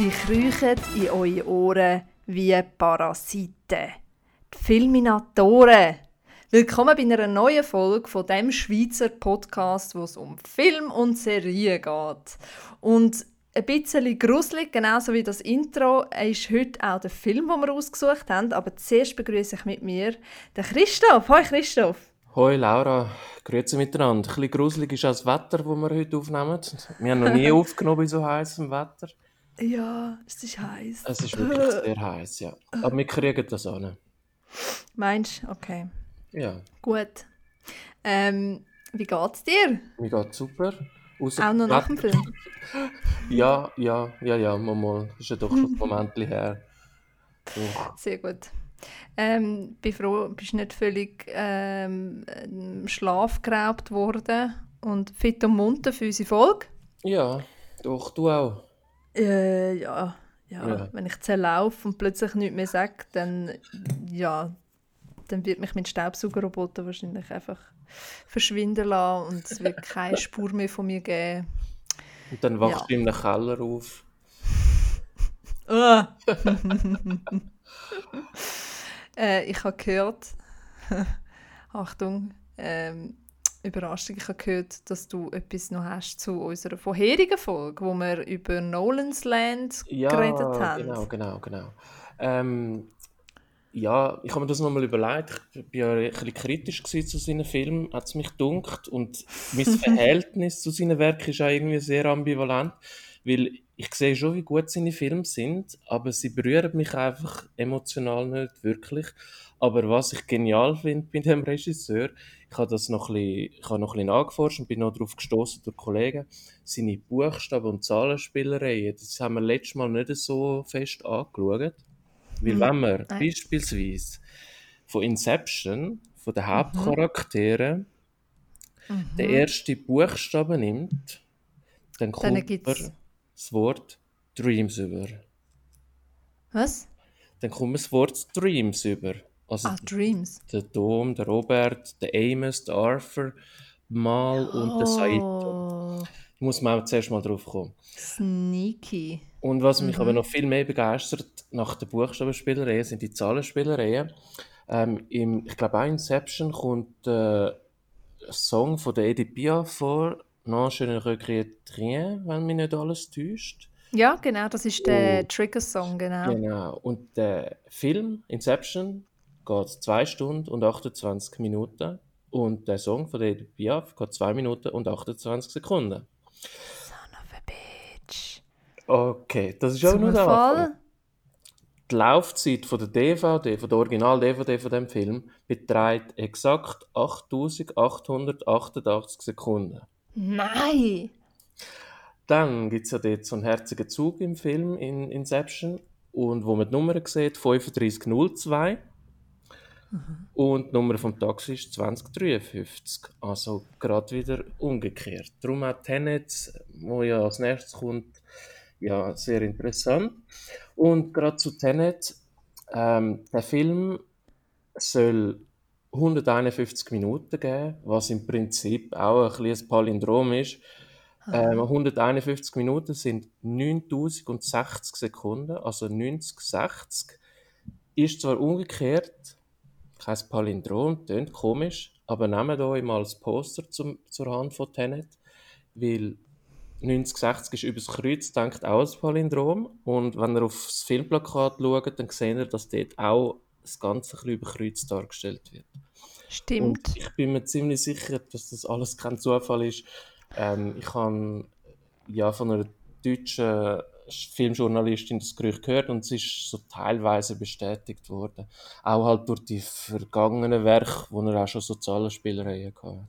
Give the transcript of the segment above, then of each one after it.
Sie kriechen in eure Ohren wie Parasiten. Die Filminatoren. Willkommen bei einer neuen Folge von dem Schweizer Podcast, wo es um Film und Serien geht. Und ein bisschen gruselig, genauso wie das Intro, ist heute auch der Film, den wir ausgesucht haben. Aber zuerst begrüße ich mit mir den Christoph. Hoi Christoph. Hoi Laura, grüezi miteinander. Ein bisschen gruselig ist auch das Wetter, das wir heute aufnehmen. Wir haben noch nie aufgenommen bei so heißem Wetter. Ja, es ist heiß. Es ist wirklich sehr heiß, ja. Aber wir kriegen das an. Meinst du? Okay. Ja, Gut. Ähm, wie geht's dir? mir geht super. Ausser Auch noch nach dem Film? Ja, ja, ja, ja, mal, mal. Ist ja doch schon ein Moment her. Doch. Sehr gut. Ähm, bin froh, bist nicht völlig ähm, Schlaf geraubt worden und fit und munter für unsere Folge. Ja, doch, du auch. Äh, ja, ja, Ja. wenn ich zerlaufe und plötzlich nichts mehr sage, dann, ja, dann wird mich mein Staubsaugerroboter wahrscheinlich einfach verschwinden lassen und es wird keine Spur mehr von mir geben. Und dann wachst Ja. du in einem Keller auf. Ah. äh, ich habe gehört, Achtung, ähm, Überraschung, ich habe gehört, dass du etwas noch hast zu unserer vorherigen Folge, wo wir über Nolan's Land Ja, geredet haben. genau, genau, genau. Ähm, ja, ich habe mir das nochmal überlegt. Ich war ja ein bisschen kritisch zu seinen Filmen, hat es mich gedunkt. Und mein Verhältnis zu seinen Werken ist auch irgendwie sehr ambivalent, weil ich sehe schon, wie gut seine Filme sind, aber sie berühren mich einfach emotional nicht wirklich. Aber was ich genial finde bei dem Regisseur, ich habe das noch ein bisschen, ich habe noch ein bisschen nachgeforscht und bin noch darauf gestoßen durch Kollegen, seine Buchstaben- und Zahlenspielereien, das haben wir letztes Mal nicht so fest angeschaut. Weil Mhm. wenn man Nein. beispielsweise von Inception, von den Hauptcharakteren, den Mhm. ersten Buchstaben nimmt, dann kommt man gibt's- das Wort Dreams über. Was? Dann kommt man das Wort Dreams über. Also Ah, Dreams. der Dom, der Robert, der Amos, der Arthur, Mal und der Saito. Oh, Da muss man auch zuerst mal drauf kommen. sneaky. Und was mich Mhm. aber noch viel mehr begeistert nach den Buchstabenspielereien sind die Zahlenspielereien. Ähm, im, ich glaube auch in Inception kommt äh, ein Song von der Edith Piaf vor, «Non, je ne regrette rien», wenn mich nicht alles täuscht. Ja, genau, das ist der Oh. Trigger-Song, genau. Genau. Und der Film Inception geht 2 Stunden und 28 Minuten. Und der Song von Edith Piaf geht 2 Minuten und 28 Sekunden. Son of a bitch. Okay, das ist auch nur der Anfang. Zufall? Die Laufzeit von der DVD, von der Original-DVD von dem Film, beträgt exakt 8888 Sekunden. Nein! Dann gibt es ja dort so einen herzigen Zug im Film in Inception und wo man die Nummer sieht, 3502 und die Nummer vom Taxi ist 2053. Also gerade wieder umgekehrt. Darum auch Tenet, wo ja als nächstes kommt, ja, sehr interessant. Und gerade zu Tenet, ähm, der Film soll 151 Minuten geben, was im Prinzip auch ein bisschen ein Palindrom ist. Ähm, 151 Minuten sind 9060 Sekunden, also 90, 60. Ist zwar umgekehrt, kein Palindrom, tönt komisch, aber nehmt euch mal das Poster zum, zur Hand von Tenet, weil 9060 ist übers Kreuz, denkt auch als Palindrom. Und wenn ihr auf das Filmplakat schaut, dann seht ihr, dass dort auch das Ganze ein über Kreuz dargestellt wird. Stimmt. Und ich bin mir ziemlich sicher, dass das alles kein Zufall ist. Ähm, ich habe ja von einer deutschen Filmjournalistin das Gerücht gehört und es ist so teilweise bestätigt worden. Auch halt durch die vergangenen Werke, wo er auch schon so Zahlenspielereien hatte.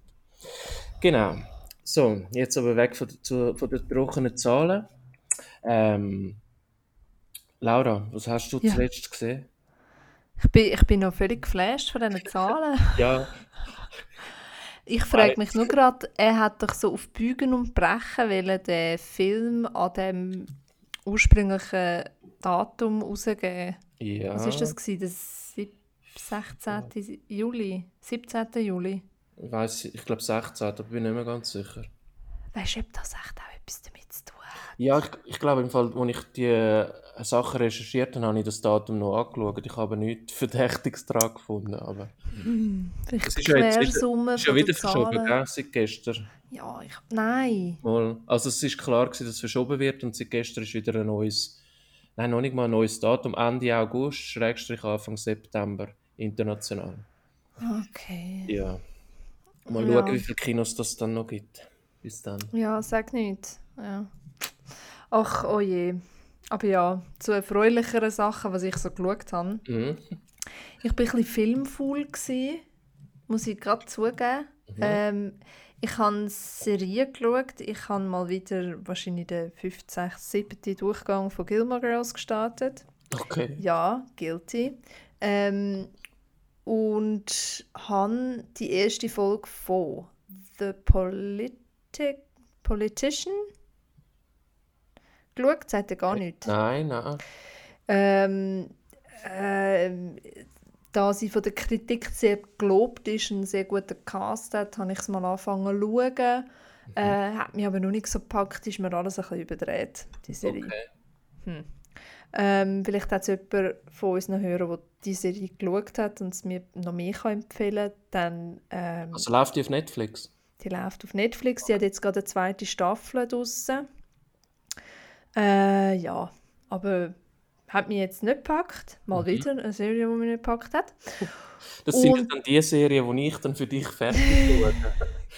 Genau. So, jetzt aber weg von, zu, von den trockenen Zahlen. Ähm, Laura, was hast du Ja. zuletzt gesehen? Ich bin, ich bin noch völlig geflasht von diesen Zahlen. Ja, Ich frage mich nur gerade, er hat doch so auf Bügen und Brechen wollen den Film an dem ursprünglichen Datum rausgeben. ja. Was war das? Gewesen? Das sieb- 16. Juli? 17. Juli? Weiss, ich glaube 16, aber bin nicht mehr ganz sicher. Weißt du, ob das echt auch etwas damit zu tun? Ja, ich, ich glaube, im Fall, als ich die äh, Sachen recherchiert habe, habe ich das Datum noch angeschaut. Ich habe nichts Verdächtiges daran gefunden. Aber Vielleicht es die ist ja, jetzt wieder, ist ja verschoben, gell, seit gestern. Ja, ich, nein. Mal. Also es ist klar gewesen, dass es verschoben wird und seit gestern ist wieder ein neues, nein, noch nicht mal ein neues Datum, Ende August, Schrägstrich Anfang September, international. Okay. Ja. Mal Ja. schauen, wie viele Kinos das dann noch gibt. Bis dann. Ja, sag nicht. Ja. Ach, oh je. Aber ja, zu erfreulicheren Sachen, was ich so geschaut habe. Mhm. Ich war ein bisschen filmfaul, gewesen, muss ich gerade zugeben. Ähm, ich habe eine Serie geschaut. Ich habe mal wieder wahrscheinlich den 5., 6., 7. Durchgang von Gilmore Girls gestartet. Okay. Ja, guilty. Ähm, und habe die erste Folge von The Politic Politician geschaut. Sagt ihr gar nichts? Nein, nein. Ähm, ähm, da sie von der Kritik sehr gelobt ist, einen sehr guten Cast hat, habe ich es mal angefangen zu schauen. Äh, hat mich aber noch nicht so gepackt, ist mir alles ein bisschen überdreht, die Serie. Okay. Ähm, vielleicht hat es jemand von uns noch hören, der die Serie geschaut hat und es mir noch mehr kann empfehlen kann, ähm, Also läuft die auf Netflix? die läuft auf Netflix. Die hat jetzt gerade eine zweite Staffel draussen. Äh, ja, aber hat mich jetzt nicht gepackt. Mal wieder eine Serie, die mich nicht gepackt hat. Das sind Und- dann die Serien, die ich dann für dich fertig schaue.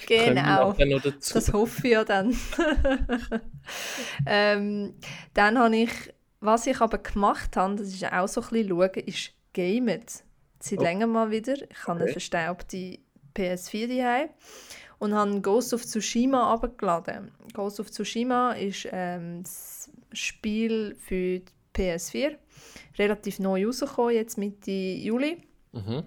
Genau. Das hoffe ich ja dann. ähm, dann habe ich, was ich aber gemacht habe, das ist auch so ein bisschen schauen, ist gamet. Seit Oh. länger mal wieder. Ich habe eine verstaubte PS4 daheim und habe Ghost of Tsushima abgeladen. Ghost of Tsushima ist ähm, das Spiel für die PS4. Relativ neu rausgekommen, jetzt Mitte Juli. Mhm.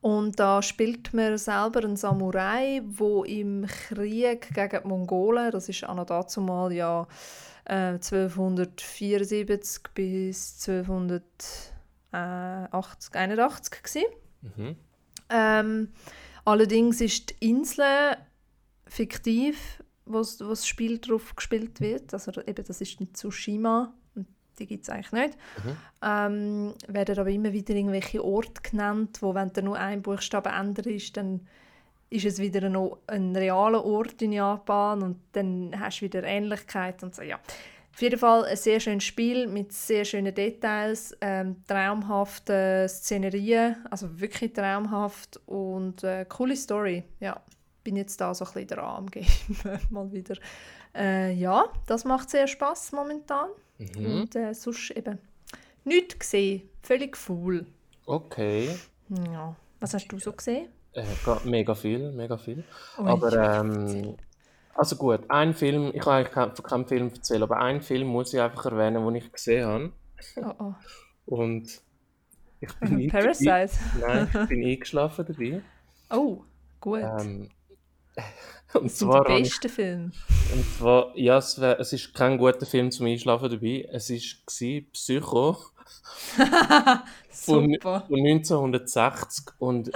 Und da spielt man selber einen Samurai, wo im Krieg gegen die Mongolen, das ist auch dazu mal ja äh, 1274 bis 1280, 81 gewesen. Mhm. Ähm, allerdings ist die Insel fiktiv, wo das Spiel drauf gespielt wird. Also eben, das ist in Tsushima und die gibt es eigentlich nicht. Mhm. Ähm, werden aber immer wieder irgendwelche Orte genannt, wo wenn da nur ein Buchstabe ändert ist, dann ist es wieder ein, O- ein realer Ort in Japan und dann hast du wieder Ähnlichkeit und so, ja. Auf jeden Fall ein sehr schönes Spiel mit sehr schönen Details, ähm, traumhaften Szenerien, also wirklich traumhaft und äh, coole Story, ja. Bin jetzt da so ein bisschen dran am Game, mal wieder. Äh, ja, das macht sehr Spaß momentan. Mhm. Und äh, sonst eben nichts gesehen. Völlig faul. Okay. Ja. Was hast du so gesehen? Äh, ga- mega viel, mega viel. Ui, aber ähm, also gut, ein Film, ich kann eigentlich kein- von keinem Film erzählen, aber einen Film muss ich einfach erwähnen, den ich gesehen habe. Oh, oh. Und ich bin, nicht Parasite. Nein, ich bin eingeschlafen dabei. Oh, gut. Ähm, und zwar, ich, besten Filme. und zwar ja, es, wär, es ist kein guter Film zum Einschlafen dabei. Es war Psycho von, von 1960 und ich,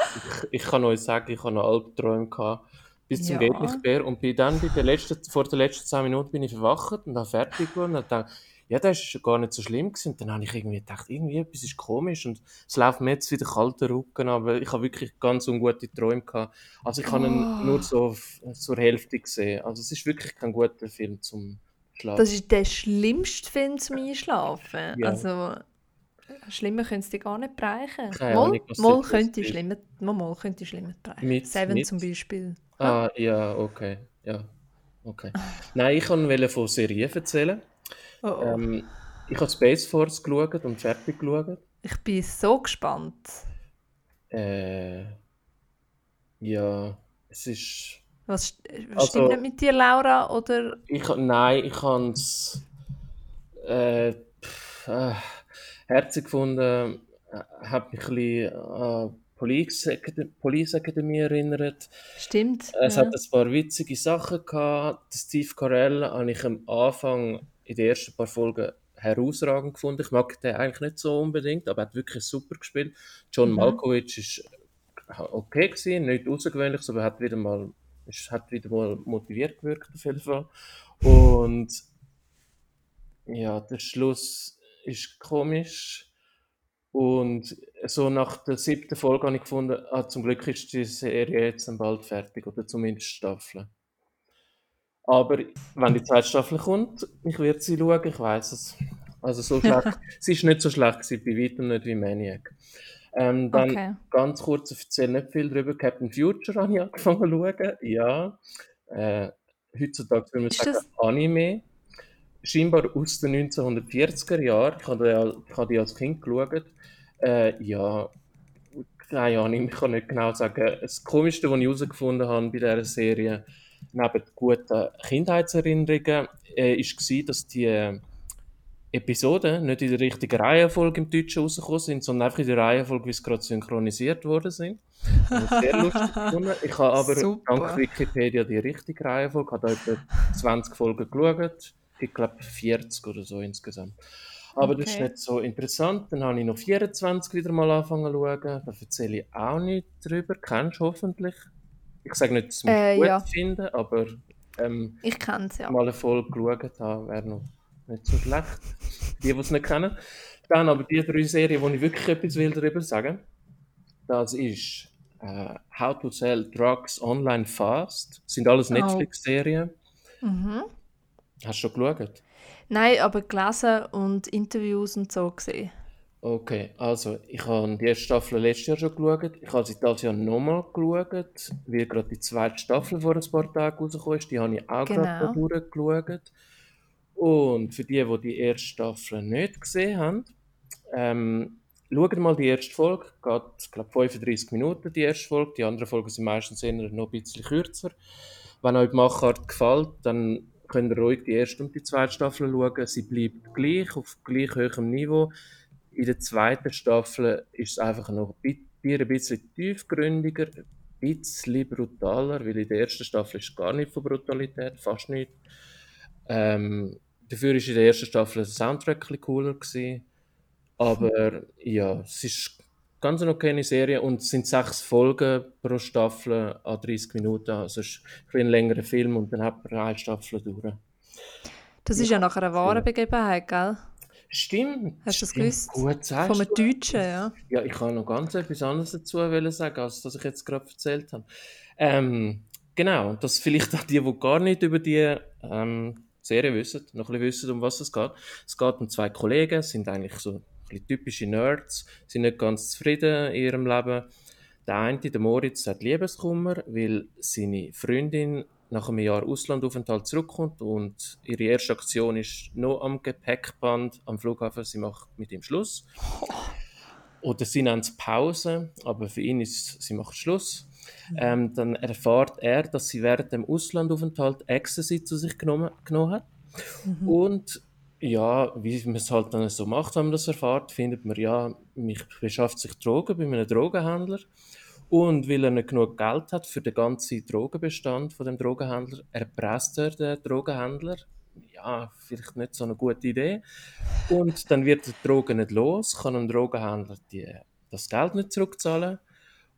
ich kann euch sagen, ich habe noch Albträume gehabt. Bis zum Ja. geht nicht mehr. Und bin dann bei der letzten, vor den letzten 10 Minuten bin ich verwacht und habe fertig geworden und dachte, ja, das ist gar nicht so schlimm gewesen. Und dann habe ich irgendwie gedacht, irgendwie etwas ist komisch und es läuft mir jetzt wieder kalter Rücken, aber ich habe wirklich ganz ungute Träume gehabt. Also ich habe ihn Oh. nur so zur Hälfte gesehen. Also es ist wirklich kein guter Film zum Schlafen. Das ist der schlimmste Film zum Einschlafen. Ja. Also, schlimmer können sie gar nicht bereichen. Keine Mal, Ahnung, könnte schlimmer, mal, mal könnte schlimmer bereichen. Mit- Seven mit- zum Beispiel. Ah, ja, okay. Ja, okay. Nein, ich wollte von Serien erzählen. Oh, oh. Ähm, ich habe Space Force geschaut und fertig geschaut. Ich bin so gespannt. Äh, ja, es ist. Was, st- was Also- stimmt nicht mit dir, Laura? Oder Ich, nein, ich habe es äh, pff, äh, herzig gefunden. Äh, hat mich ein bisschen an Police Police Academy erinnert. stimmt? Es ja. hat ein paar witzige Sachen gehabt. Steve Carell habe ich am Anfang in den ersten paar Folgen herausragend gefunden. Ich mag den eigentlich nicht so unbedingt, aber er hat wirklich super gespielt. John Mhm. Malkovich ist okay gewesen, nicht außergewöhnlich, aber er hat wieder mal, ist, hat wieder mal motiviert gewirkt auf jeden Fall. Und ja, der Schluss ist komisch. Und so nach der siebten Folge habe ich gefunden, ah, zum Glück ist die Serie jetzt bald fertig, oder zumindest Staffel. Aber wenn die zweite Staffel kommt, ich werde sie schauen, ich weiß es. Also so schlecht, sie ist nicht so schlecht gewesen, bei weitem nicht wie Maniac. Ähm, dann Okay. ganz kurz, ich erzähle nicht viel darüber, Captain Future habe ich angefangen zu schauen, ja. Äh, heutzutage würde man sagen das- Anime. Scheinbar aus den 1940er Jahren, ich habe die, habe die als Kind geschaut. Äh, ja, keine Ahnung, ich kann nicht genau sagen. Das Komischste, was ich herausgefunden habe bei dieser Serie, neben guten Kindheitserinnerungen, äh, ist war, dass die äh, Episoden nicht in der richtigen Reihenfolge im Deutschen rausgekommen sind, sondern einfach in der Reihenfolge, wie sie gerade synchronisiert worden sind. Ich sehr lustig gefunden. Ich habe aber Super. dank Wikipedia die richtige Reihenfolge, habe da etwa 20 Folgen geschaut. Ich glaube 40 oder so insgesamt. Aber das ist Okay. nicht so interessant. Dann habe ich noch 24 wieder mal angefangen zu schauen. Da erzähle ich auch nicht drüber. Kennst du hoffentlich? Ich sage nicht, dass mich Äh, gut ja. finde, aber ähm, Ich kenne es ja. mal eine Folge geschaut habe, wäre noch nicht so schlecht. Die, die es nicht kennen. Dann aber die drei Serien, wo ich wirklich etwas will darüber sagen das ist äh, How to Sell Drugs Online Fast. sind alles Oh. Netflix-Serien. Mhm. Hast du schon geschaut? Nein, aber gelesen und Interviews und so gesehen. Okay, also ich habe die erste Staffel letztes Jahr schon geschaut. Ich habe sie dieses Jahr nochmal geschaut, weil gerade die zweite Staffel vor ein paar Tagen rausgekommen ist. Die habe ich auch gerade Genau. durchgeschaut. Und für die, die die erste Staffel nicht gesehen haben, ähm, schaut mal die erste Folge. Geht, ich glaube, 35 Minuten die erste Folge. Die anderen Folgen sind meistens eher noch ein bisschen kürzer. Wenn euch die Machart gefällt, dann könnt ihr ruhig die erste und die zweite Staffel schauen. Sie bleibt gleich, auf gleich hohem Niveau. In der zweiten Staffel ist es einfach noch ein bi- ein bisschen tiefgründiger, ein bisschen brutaler, weil in der ersten Staffel ist gar nicht von Brutalität, fast nicht. Ähm, dafür war in der ersten Staffel der Soundtrack ein bisschen cooler. Gewesen. Aber ja, es ist ganz eine okay Serie und es sind sechs Folgen pro Staffel an 30 Minuten. Also es ist ein längerer Film und dann hat man eine Staffel durch. Das ist ja nachher eine wahre Begebenheit, gell? Stimmt. Hast du das stimmt. gewusst? Gut, sagst Von einem du. Deutschen, ja. Ja, ich kann noch ganz etwas anderes dazu sagen, als das ich jetzt gerade erzählt habe. Ähm, genau, dass vielleicht auch die, die gar nicht über die ähm, Serie wissen, noch ein bisschen wissen, um was es geht. Es geht um zwei Kollegen, sind eigentlich so ein bisschen typische Nerds, sind nicht ganz zufrieden in ihrem Leben. Der eine, der Moritz, hat Liebeskummer, weil seine Freundin nach einem Jahr Auslandaufenthalt zurückkommt und ihre erste Aktion ist noch am Gepäckband am Flughafen, sie macht mit ihm Schluss. Oder sie nennt es Pause, aber für ihn ist sie macht Schluss. Ähm, dann erfahrt er, dass sie während dem Auslandaufenthalt Ecstasy zu sich genommen, genommen hat. Und ja, wie man es halt dann so macht, wenn man das erfahrt, findet man, ja, mich beschafft sich Drogen bei einem Drogenhändler. Und weil er nicht genug Geld hat für den ganzen Drogenbestand von dem Drogenhändler, erpresst er den Drogenhändler. Ja, vielleicht nicht so eine gute Idee. Und dann wird der Drogen nicht los, kann ein Drogenhändler die, das Geld nicht zurückzahlen.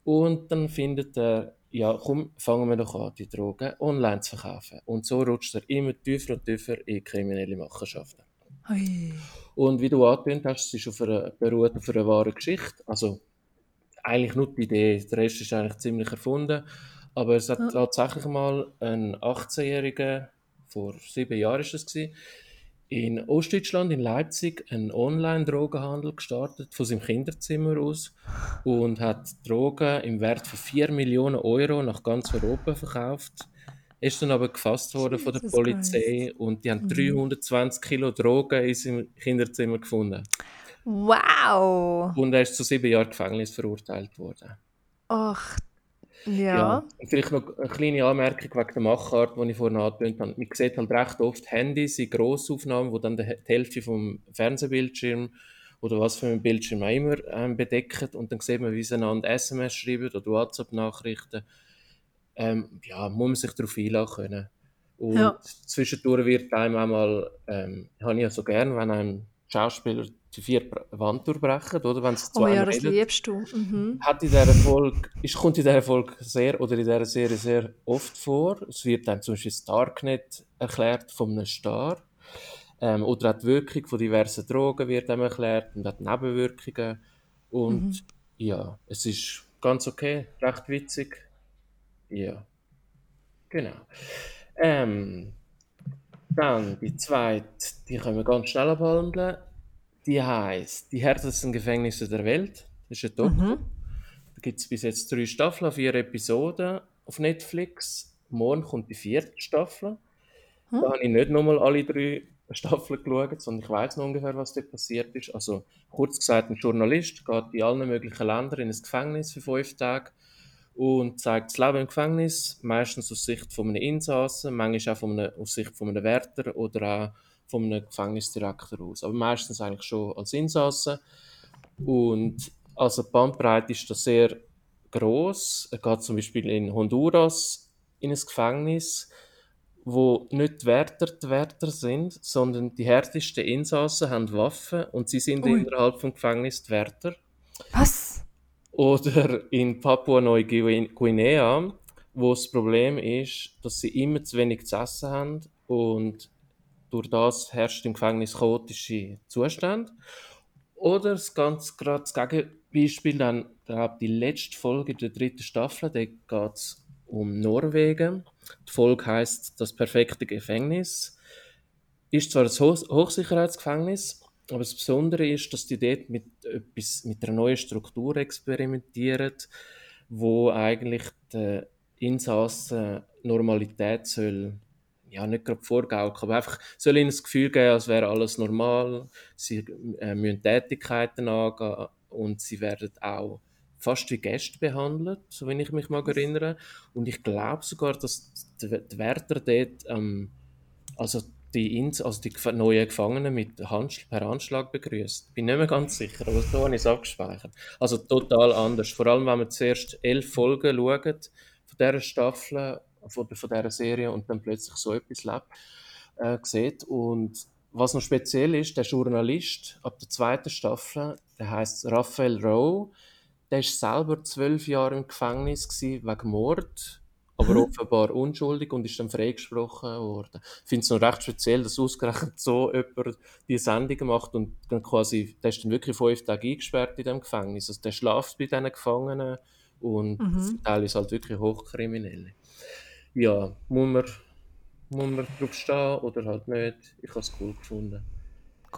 Und dann findet er, ja, komm, fangen wir doch an, die Drogen online zu verkaufen. Und so rutscht er immer tiefer und tiefer in kriminelle Machenschaften. Ui. Und wie du angetönt hast, es ist auf einer, beruht auf einer wahren Geschichte. Also eigentlich nur die Idee, der Rest ist eigentlich ziemlich erfunden. Aber es hat Ja. tatsächlich mal ein 18-Jähriger, vor sieben Jahren ist es gewesen, in Ostdeutschland, in Leipzig, einen Online-Drogenhandel gestartet, von seinem Kinderzimmer aus und hat Drogen im Wert von 4 Millionen Euro nach ganz Europa verkauft. Ist dann aber gefasst worden von der Polizei und die haben 320 Kilo Drogen in seinem Kinderzimmer gefunden. Wow! Und er ist zu sieben Jahren Gefängnis verurteilt worden. Ach, ja. Und vielleicht noch eine kleine Anmerkung wegen der Machart, die ich vorhin angetönt habe. Man sieht halt recht oft Handys in Grossaufnahmen, die dann die Hälfte vom Fernsehbildschirm oder was für ein Bildschirm auch immer ähm, bedecken. Und dann sieht man, wie sie einander SMS schreiben oder WhatsApp-Nachrichten. Ähm, ja, muss man sich darauf einlassen können. Und Ja. zwischendurch wird einem auch mal, ähm, habe ich ja so gern, wenn einem Schauspieler die vier Wand durchbrechen, oder? Wenn sie zu Oh ja, das reden liebst du. Mhm. hat in dieser Folge, ist, kommt in dieser Folge sehr, oder in dieser Serie sehr oft vor. Es wird dann zum Beispiel das Darknet erklärt von einem Star. Ähm, oder auch die Wirkung von diversen Drogen wird einem erklärt und auch die Nebenwirkungen. Und mhm. ja, es ist ganz okay, recht witzig. Ja, genau. Ähm, dann die zweite, die können wir ganz schnell abhandeln. Die heißt Die härtesten Gefängnisse der Welt. Das ist ein Doku. Mhm. Da gibt es bis jetzt drei Staffeln, vier Episoden auf Netflix. Morgen kommt die vierte Staffel. Mhm. Da habe ich nicht nochmal alle drei Staffeln geschaut, sondern ich weiß noch ungefähr, was dort passiert ist. Also kurz gesagt, ein Journalist geht in allen möglichen Ländern in ein Gefängnis für fünf Tage und zeigt das Leben im Gefängnis, meistens aus Sicht von einem Insassen, manchmal auch von einem, aus Sicht von einem Wärter oder auch von einem Gefängnisdirektor aus. Aber meistens eigentlich schon als Insassen. Und also die Bandbreite ist da sehr groß. Er geht zum Beispiel in Honduras in ein Gefängnis, wo nicht die Wärter die Wärter sind, sondern die härtesten Insassen haben Waffen und sie sind Ui. innerhalb des Gefängnisses die Wärter. Was? Oder in Papua-Neuguinea, wo das Problem ist, dass sie immer zu wenig zu essen haben und durch das herrscht im Gefängnis chaotische Zustände. Oder das ganz gerade das Gegenbeispiel, dann glaube die letzte Folge der dritten Staffel, da geht es um Norwegen. Die Folge heißt Das perfekte Gefängnis. Ist zwar ein Hochsicherheitsgefängnis, aber das Besondere ist, dass die dort mit, etwas, mit einer neuen Struktur experimentieren, wo eigentlich die Insassen Normalität soll, ja, nicht gerade vorgaukeln, aber einfach soll ihnen das Gefühl geben, als wäre alles normal. Sie äh, müssen Tätigkeiten angehen und sie werden auch fast wie Gäste behandelt, so wenn ich mich mal erinnere. Und ich glaube sogar, dass die, Wärter dort, ähm, also die, Ins also die neuen Gefangenen mit Hand per Handschlag begrüßt. Bin nicht mehr ganz sicher, aber so habe ich es abgespeichert. Also total anders. Vor allem, wenn man zuerst elf Folgen schaut von dieser Staffel, von, von dieser Serie und dann plötzlich so etwas lebt, äh, sieht. Und was noch speziell ist, der Journalist ab der zweiten Staffel, der heißt Raphael Rowe, der ist selber zwölf Jahre im Gefängnis wegen Mord aber mhm. offenbar unschuldig und ist dann freigesprochen worden. Ich finde es noch recht speziell, dass ausgerechnet so jemand die Sendung macht und dann quasi, der ist dann wirklich fünf Tage eingesperrt in dem Gefängnis. Also der schlaft bei diesen Gefangenen und mhm. Ist halt wirklich hochkriminelle. Ja, muss man, muss man drauf stehen oder halt nicht. Ich habe es cool gefunden.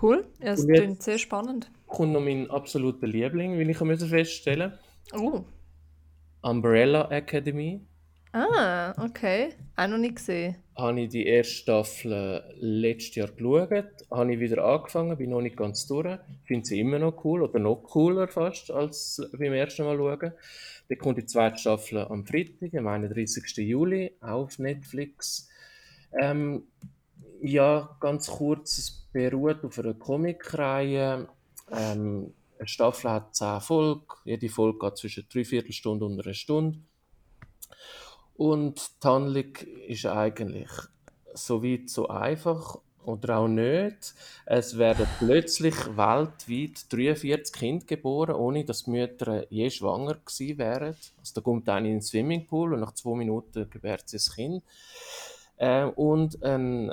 Cool, ja, es klingt sehr spannend. Kommt noch mein absoluter Liebling, wie ich feststellen Oh. Umbrella Academy. Ah, okay. Auch noch nicht gesehen. Habe ich die erste Staffel äh, letztes Jahr geschaut, habe ich wieder angefangen, bin noch nicht ganz durch. Finde sie immer noch cool oder noch cooler fast als beim ersten Mal schauen. Dann kommt die zweite Staffel am Freitag, am 31. Juli, auf Netflix. Ähm, ja, ganz kurz, es beruht auf einer Comicreihe. Ähm, eine Staffel hat 10 Folgen, jede Folge geht zwischen drei Viertelstunde und einer Stunde. Und die Handlung ist eigentlich so weit so einfach oder auch nicht. Es werden plötzlich weltweit 43 Kinder geboren, ohne dass die Mütter je schwanger gewesen wären. Also da kommt eine in den Swimmingpool und nach zwei Minuten gebärt sie das Kind. Äh, und ein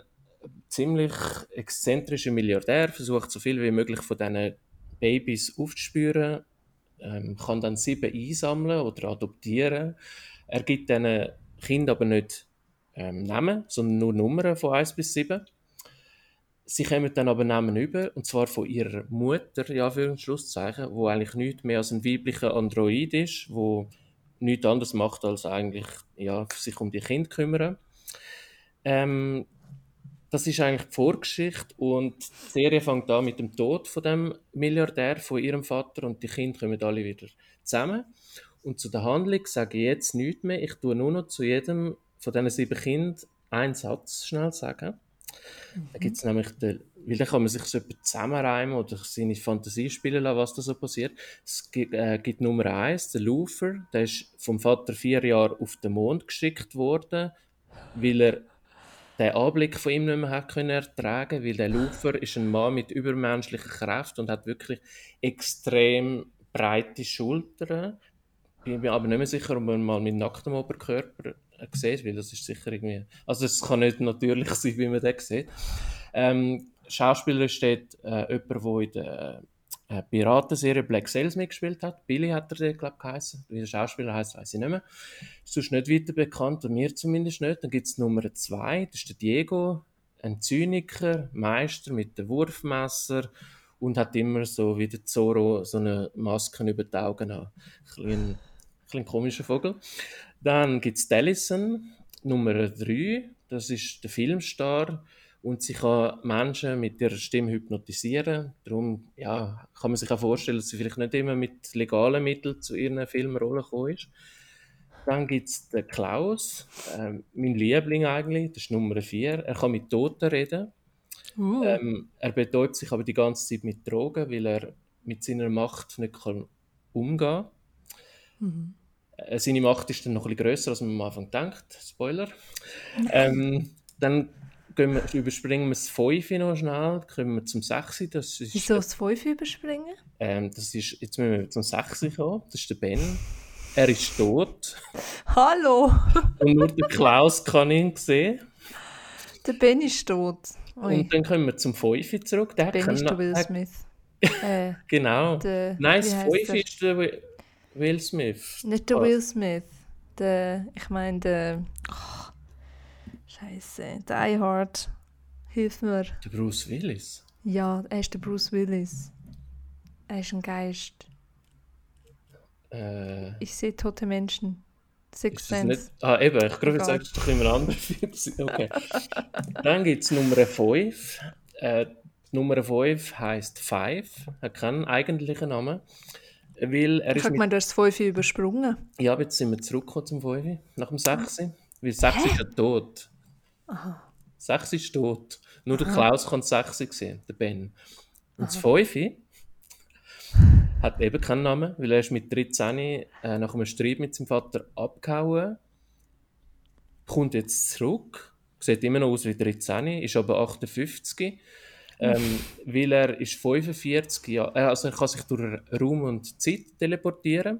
ziemlich exzentrischer Milliardär versucht so viel wie möglich von diesen Babys aufzuspüren, ähm, kann dann sieben einsammeln oder adoptieren er gibt diesen Kindern aber nicht ähm, Namen, sondern nur Nummern von 1 bis 7. Sie kommen dann aber Namen über, und zwar von ihrer Mutter, ja, für ein Schlusszeichen, wo eigentlich nichts mehr als ein weiblicher Android ist, wo nichts anderes macht, als eigentlich ja, sich um die Kinder kümmern. Ähm, das ist eigentlich die Vorgeschichte und die Serie fängt an mit dem Tod von dem Milliardär, von ihrem Vater und die Kinder kommen alle wieder zusammen. Und zu der Handlung sage ich jetzt nichts mehr. Ich tue nur noch zu jedem von diesen sieben Kindern einen Satz schnell sagen. Mhm. Da gibt es nämlich, den, weil dann kann man sich so zusammenreimen oder seine Fantasie spielen lassen, was da so passiert. Es gibt, äh, gibt Nummer eins, der Luther, der ist vom Vater vier Jahre auf den Mond geschickt worden, weil er den Anblick von ihm nicht mehr hat können ertragen, weil der Luther ist ein Mann mit übermenschlicher Kraft und hat wirklich extrem breite Schultern, bin mir aber nicht mehr sicher, ob man mal mit nacktem Oberkörper sieht, weil das ist sicher irgendwie... Also es kann nicht natürlich sein, wie man den sieht. Ähm, Schauspieler steht äh, jemand, der in der äh, Piratenserie Black Sails mitgespielt hat. Billy hat er glaube ich, geheißen. Wie der Schauspieler heißt, weiß ich nicht mehr. Sonst nicht weiter bekannt, und mir zumindest nicht. Dann gibt es Nummer zwei, das ist der Diego, ein Zyniker, Meister mit dem Wurfmesser und hat immer so wie der Zorro so eine Maske über die Augen an. Ein, ein, ein komischer Vogel. Dann gibt es Dallison, Nummer drei, das ist der Filmstar und sie kann Menschen mit ihrer Stimme hypnotisieren. Darum ja, kann man sich auch vorstellen, dass sie vielleicht nicht immer mit legalen Mitteln zu ihren Filmrollen gekommen ist. Dann gibt es den Klaus, äh, mein Liebling eigentlich, das ist Nummer 4. Er kann mit Toten reden. Uh. Ähm, er betäubt sich aber die ganze Zeit mit Drogen, weil er mit seiner Macht nicht kann umgehen kann. Mhm. Äh, seine Macht ist dann noch ein bisschen grösser, als man am Anfang denkt. Spoiler. Ähm, dann gehen wir, überspringen wir das 5 noch schnell, kommen wir zum 6. Das ist, Wieso das 5 überspringen? Ähm, das ist, jetzt müssen wir zum 6 kommen. Das ist der Ben. Er ist tot. Hallo! Und nur der Klaus kann ihn sehen. Der Ben ist tot. Ui. Und dann kommen wir zum 5 zurück. Der ben ist der Will Smith. Äh, genau. Der, Nein, das 5 ist der Will Smith. Nicht der Will Smith. Der, ich meine, der. Oh, Scheiße. Die Hard. Hilf mir. Der Bruce Willis? Ja, er ist der Bruce Willis. Er ist ein Geist. Äh, ich sehe tote Menschen. Six Sense. Ah, eben, ich glaube, jetzt sagst du doch immer andere Film. Okay. Dann gibt es Nummer 5. Äh, Nummer 5 heisst Five, hat keinen eigentlichen Namen. Weil er ich du hast das 5 übersprungen. Ja, aber jetzt sind wir zurückgekommen zum 5, nach dem 6. Ah. Weil 6 ist ja tot. Aha. 6 ist tot. Nur Aha. der Klaus kann 6 sehen, der Ben. Und Aha. das 5 hat eben keinen Namen, weil er ist mit 13 äh, nach einem Streit mit seinem Vater abgehauen, kommt jetzt zurück, sieht immer noch aus wie 13, ist aber 58, ähm, weil er ist 45 Jahre, äh, also er kann sich durch Raum und Zeit teleportieren.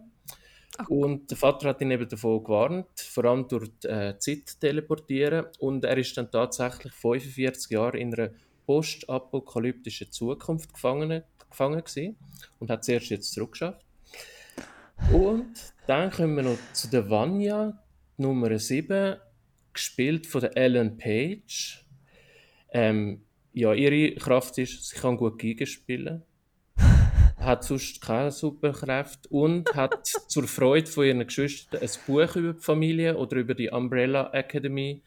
Ach. Und der Vater hat ihn eben davon gewarnt, vor allem durch die äh, Zeit teleportieren. Und er ist dann tatsächlich 45 Jahre in einer postapokalyptischen Zukunft gefangen gefangen gewesen und hat zuerst jetzt zurückgeschafft. Und dann kommen wir noch zu der Vanya, Nummer 7, gespielt von der Ellen Page. Ähm, ja, ihre Kraft ist, sie kann gut Geige spielen, hat sonst keine Superkräfte und hat zur Freude von ihren Geschwistern ein Buch über die Familie oder über die Umbrella Academy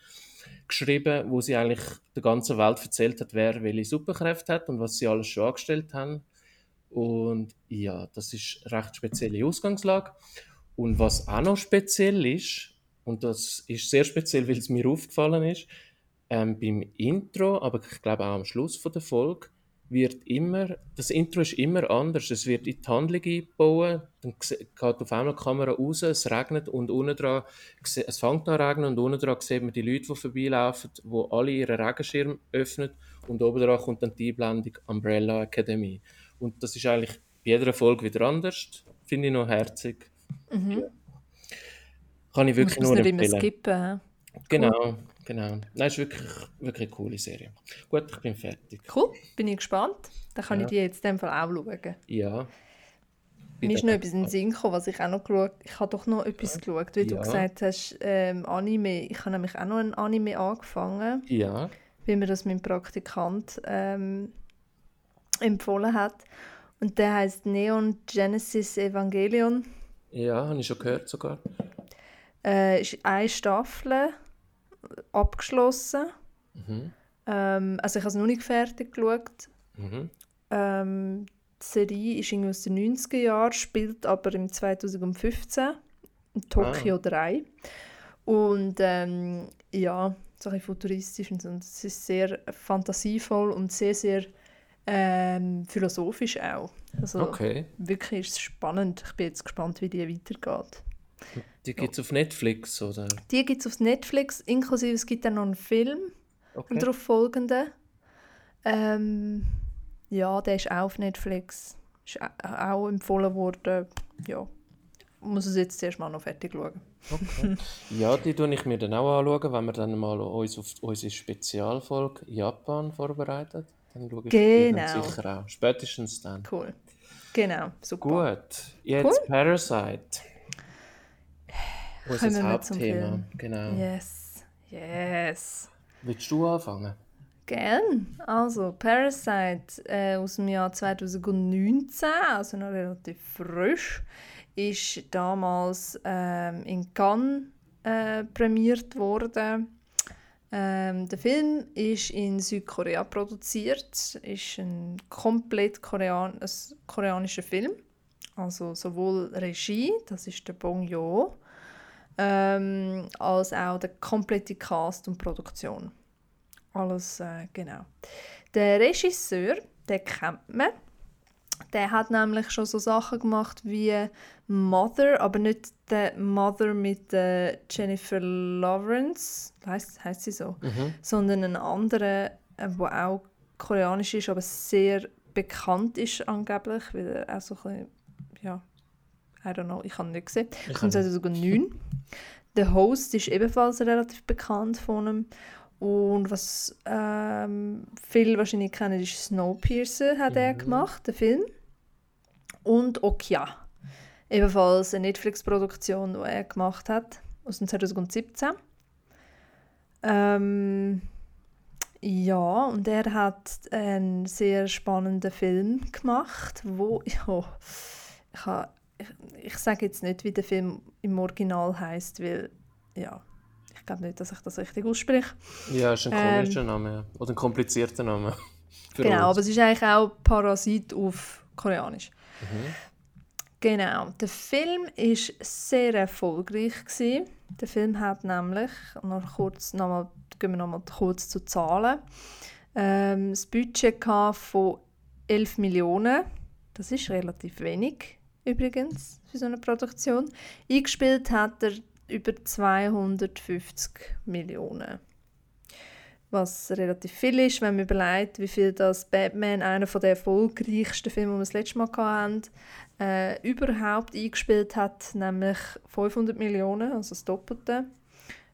geschrieben, wo sie eigentlich der ganzen Welt erzählt hat, wer welche Superkräfte hat und was sie alles schon angestellt haben. Und ja, das ist eine recht spezielle Ausgangslage. Und was auch noch speziell ist, und das ist sehr speziell, weil es mir aufgefallen ist, ähm, beim Intro, aber ich glaube auch am Schluss von der Folge, wird immer, das Intro ist immer anders. Es wird in die Handlung eingebaut, dann geht auf einmal die Kamera raus, es regnet und unten dran, es fängt an zu regnen und unten dran sieht man die Leute, die vorbeilaufen, die alle ihren Regenschirm öffnen und oben dran kommt dann die Einblendung Umbrella Academy. Und das ist eigentlich bei jeder Folge wieder anders. Finde ich noch herzig. Mhm. Kann ich wirklich nur nicht empfehlen. Immer skippen, Genau, cool. Genau. Nein, ist wirklich, wirklich eine coole Serie. Gut, ich bin fertig. Cool, bin ich gespannt. Dann kann ja. ich die jetzt in dem Fall auch schauen. Ja. Mir ist noch etwas in den Sinn gekommen, was ich auch noch geschaut habe. Ich habe doch noch etwas ja. geschaut, wie ja. du gesagt hast, ähm, Anime. Ich habe nämlich auch noch ein Anime angefangen. Ja. Wie mir das mein Praktikant ähm, empfohlen hat. Und der heißt Neon Genesis Evangelion. Ja, habe ich schon gehört sogar. Äh, ist eine Staffel abgeschlossen. Mhm. Ähm, also ich habe es noch nicht fertig geschaut. Mhm. Ähm, die Serie ist irgendwie aus den 90er Jahren, spielt aber im 2015 in Tokio ah. 3. Und ähm, ja, so ein futuristisch und es ist sehr fantasievoll und sehr, sehr ähm, philosophisch auch. Also okay. wirklich ist es spannend. Ich bin jetzt gespannt, wie die weitergeht. Die gibt es auf Netflix, oder? Die gibt es auf Netflix, inklusive es gibt dann noch einen Film, okay. und darauf folgenden. Ähm, ja, der ist auch auf Netflix. Ist auch empfohlen worden. Ja, muss es jetzt zuerst mal noch fertig schauen. Okay. ja, die tue ich mir dann auch anschauen, wenn wir dann mal uns auf unsere Spezialfolge Japan vorbereitet. dann schaue ich die dann Genau. sicher auch. Spätestens dann. Cool. Genau, super. Gut, jetzt Parasite. Kommen wir zum Hauptthema. Genau. Yes. Yes. Willst du anfangen? Gern. Also, Parasite äh, aus dem Jahr 2019, also noch relativ frisch, ist damals ähm, in Cannes äh, prämiert worden. Ähm, der Film ist in Südkorea produziert, ist ein komplett Korean ein koreanischer Film, also sowohl Regie, das ist der Bong Joon, ähm, als auch der komplette Cast und Produktion. Alles, äh, genau. Der Regisseur, den kennt man. Der hat nämlich schon so Sachen gemacht wie Mother, aber nicht der Mother mit äh, Jennifer Lawrence, heißt, heißt sie so, sondern einen anderen, äh, der auch koreanisch ist, aber sehr bekannt ist angeblich, weil er auch so ein bisschen, ja, I don't know, ich habe nicht gesehen. Ich auch 2009. Der Host ist ebenfalls relativ bekannt von ihm. Und was ähm, viele wahrscheinlich kennen, ist Snowpiercer, hat er gemacht, der Film. Und Okja. Ebenfalls eine Netflix-Produktion, die er gemacht hat, aus dem 2017. Ähm, ja, und er hat einen sehr spannenden Film gemacht, wo ja, ich, ha, ich, ich sage jetzt nicht, wie der Film im Original heißt, weil ja, ich glaube nicht, dass ich das richtig ausspreche. Ja, ist ein Ähm, komischer Name. ja. Oder ein komplizierter Name. Genau, aber uns. es ist eigentlich auch Parasit auf Koreanisch. Mhm. Genau, der Film ist sehr erfolgreich gewesen. Der Film hat nämlich, noch kurz, noch mal, gehen wir noch mal kurz zu Zahlen, ähm, das Budget von 11 Millionen. Das ist relativ wenig übrigens für so eine Produktion. Eingespielt hat er über 250 Millionen was relativ viel ist, wenn man überlegt, wie viel das Batman, einer der erfolgreichsten Filme, die wir das letzte Mal hatten, äh, überhaupt eingespielt hat, nämlich 500 Millionen, also das Doppelte,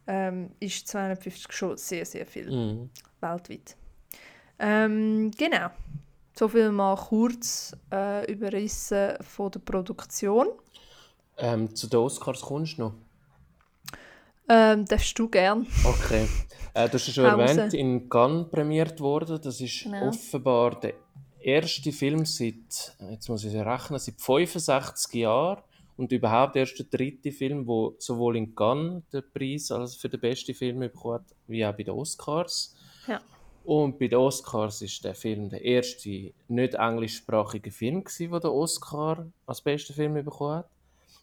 ähm, ist 250 schon sehr, sehr viel Mhm. weltweit. Ähm, genau. So viel mal kurz äh, überrissen von der Produktion. Ähm, zu den Oscars kommst du noch? Ähm, darfst du gern. Okay. Äh, du hast ja schon erwähnt, in Cannes prämiert worden. Das ist Genau. offenbar der erste Film seit, jetzt muss ich rechnen, seit 65 Jahren und überhaupt erst der dritte Film, wo sowohl in Cannes den Preis als für den besten Film bekommen hat, wie auch bei den Oscars. Ja. Und bei den Oscars ist der Film der erste nicht englischsprachige Film gewesen, der den Oscar als besten Film bekommen hat.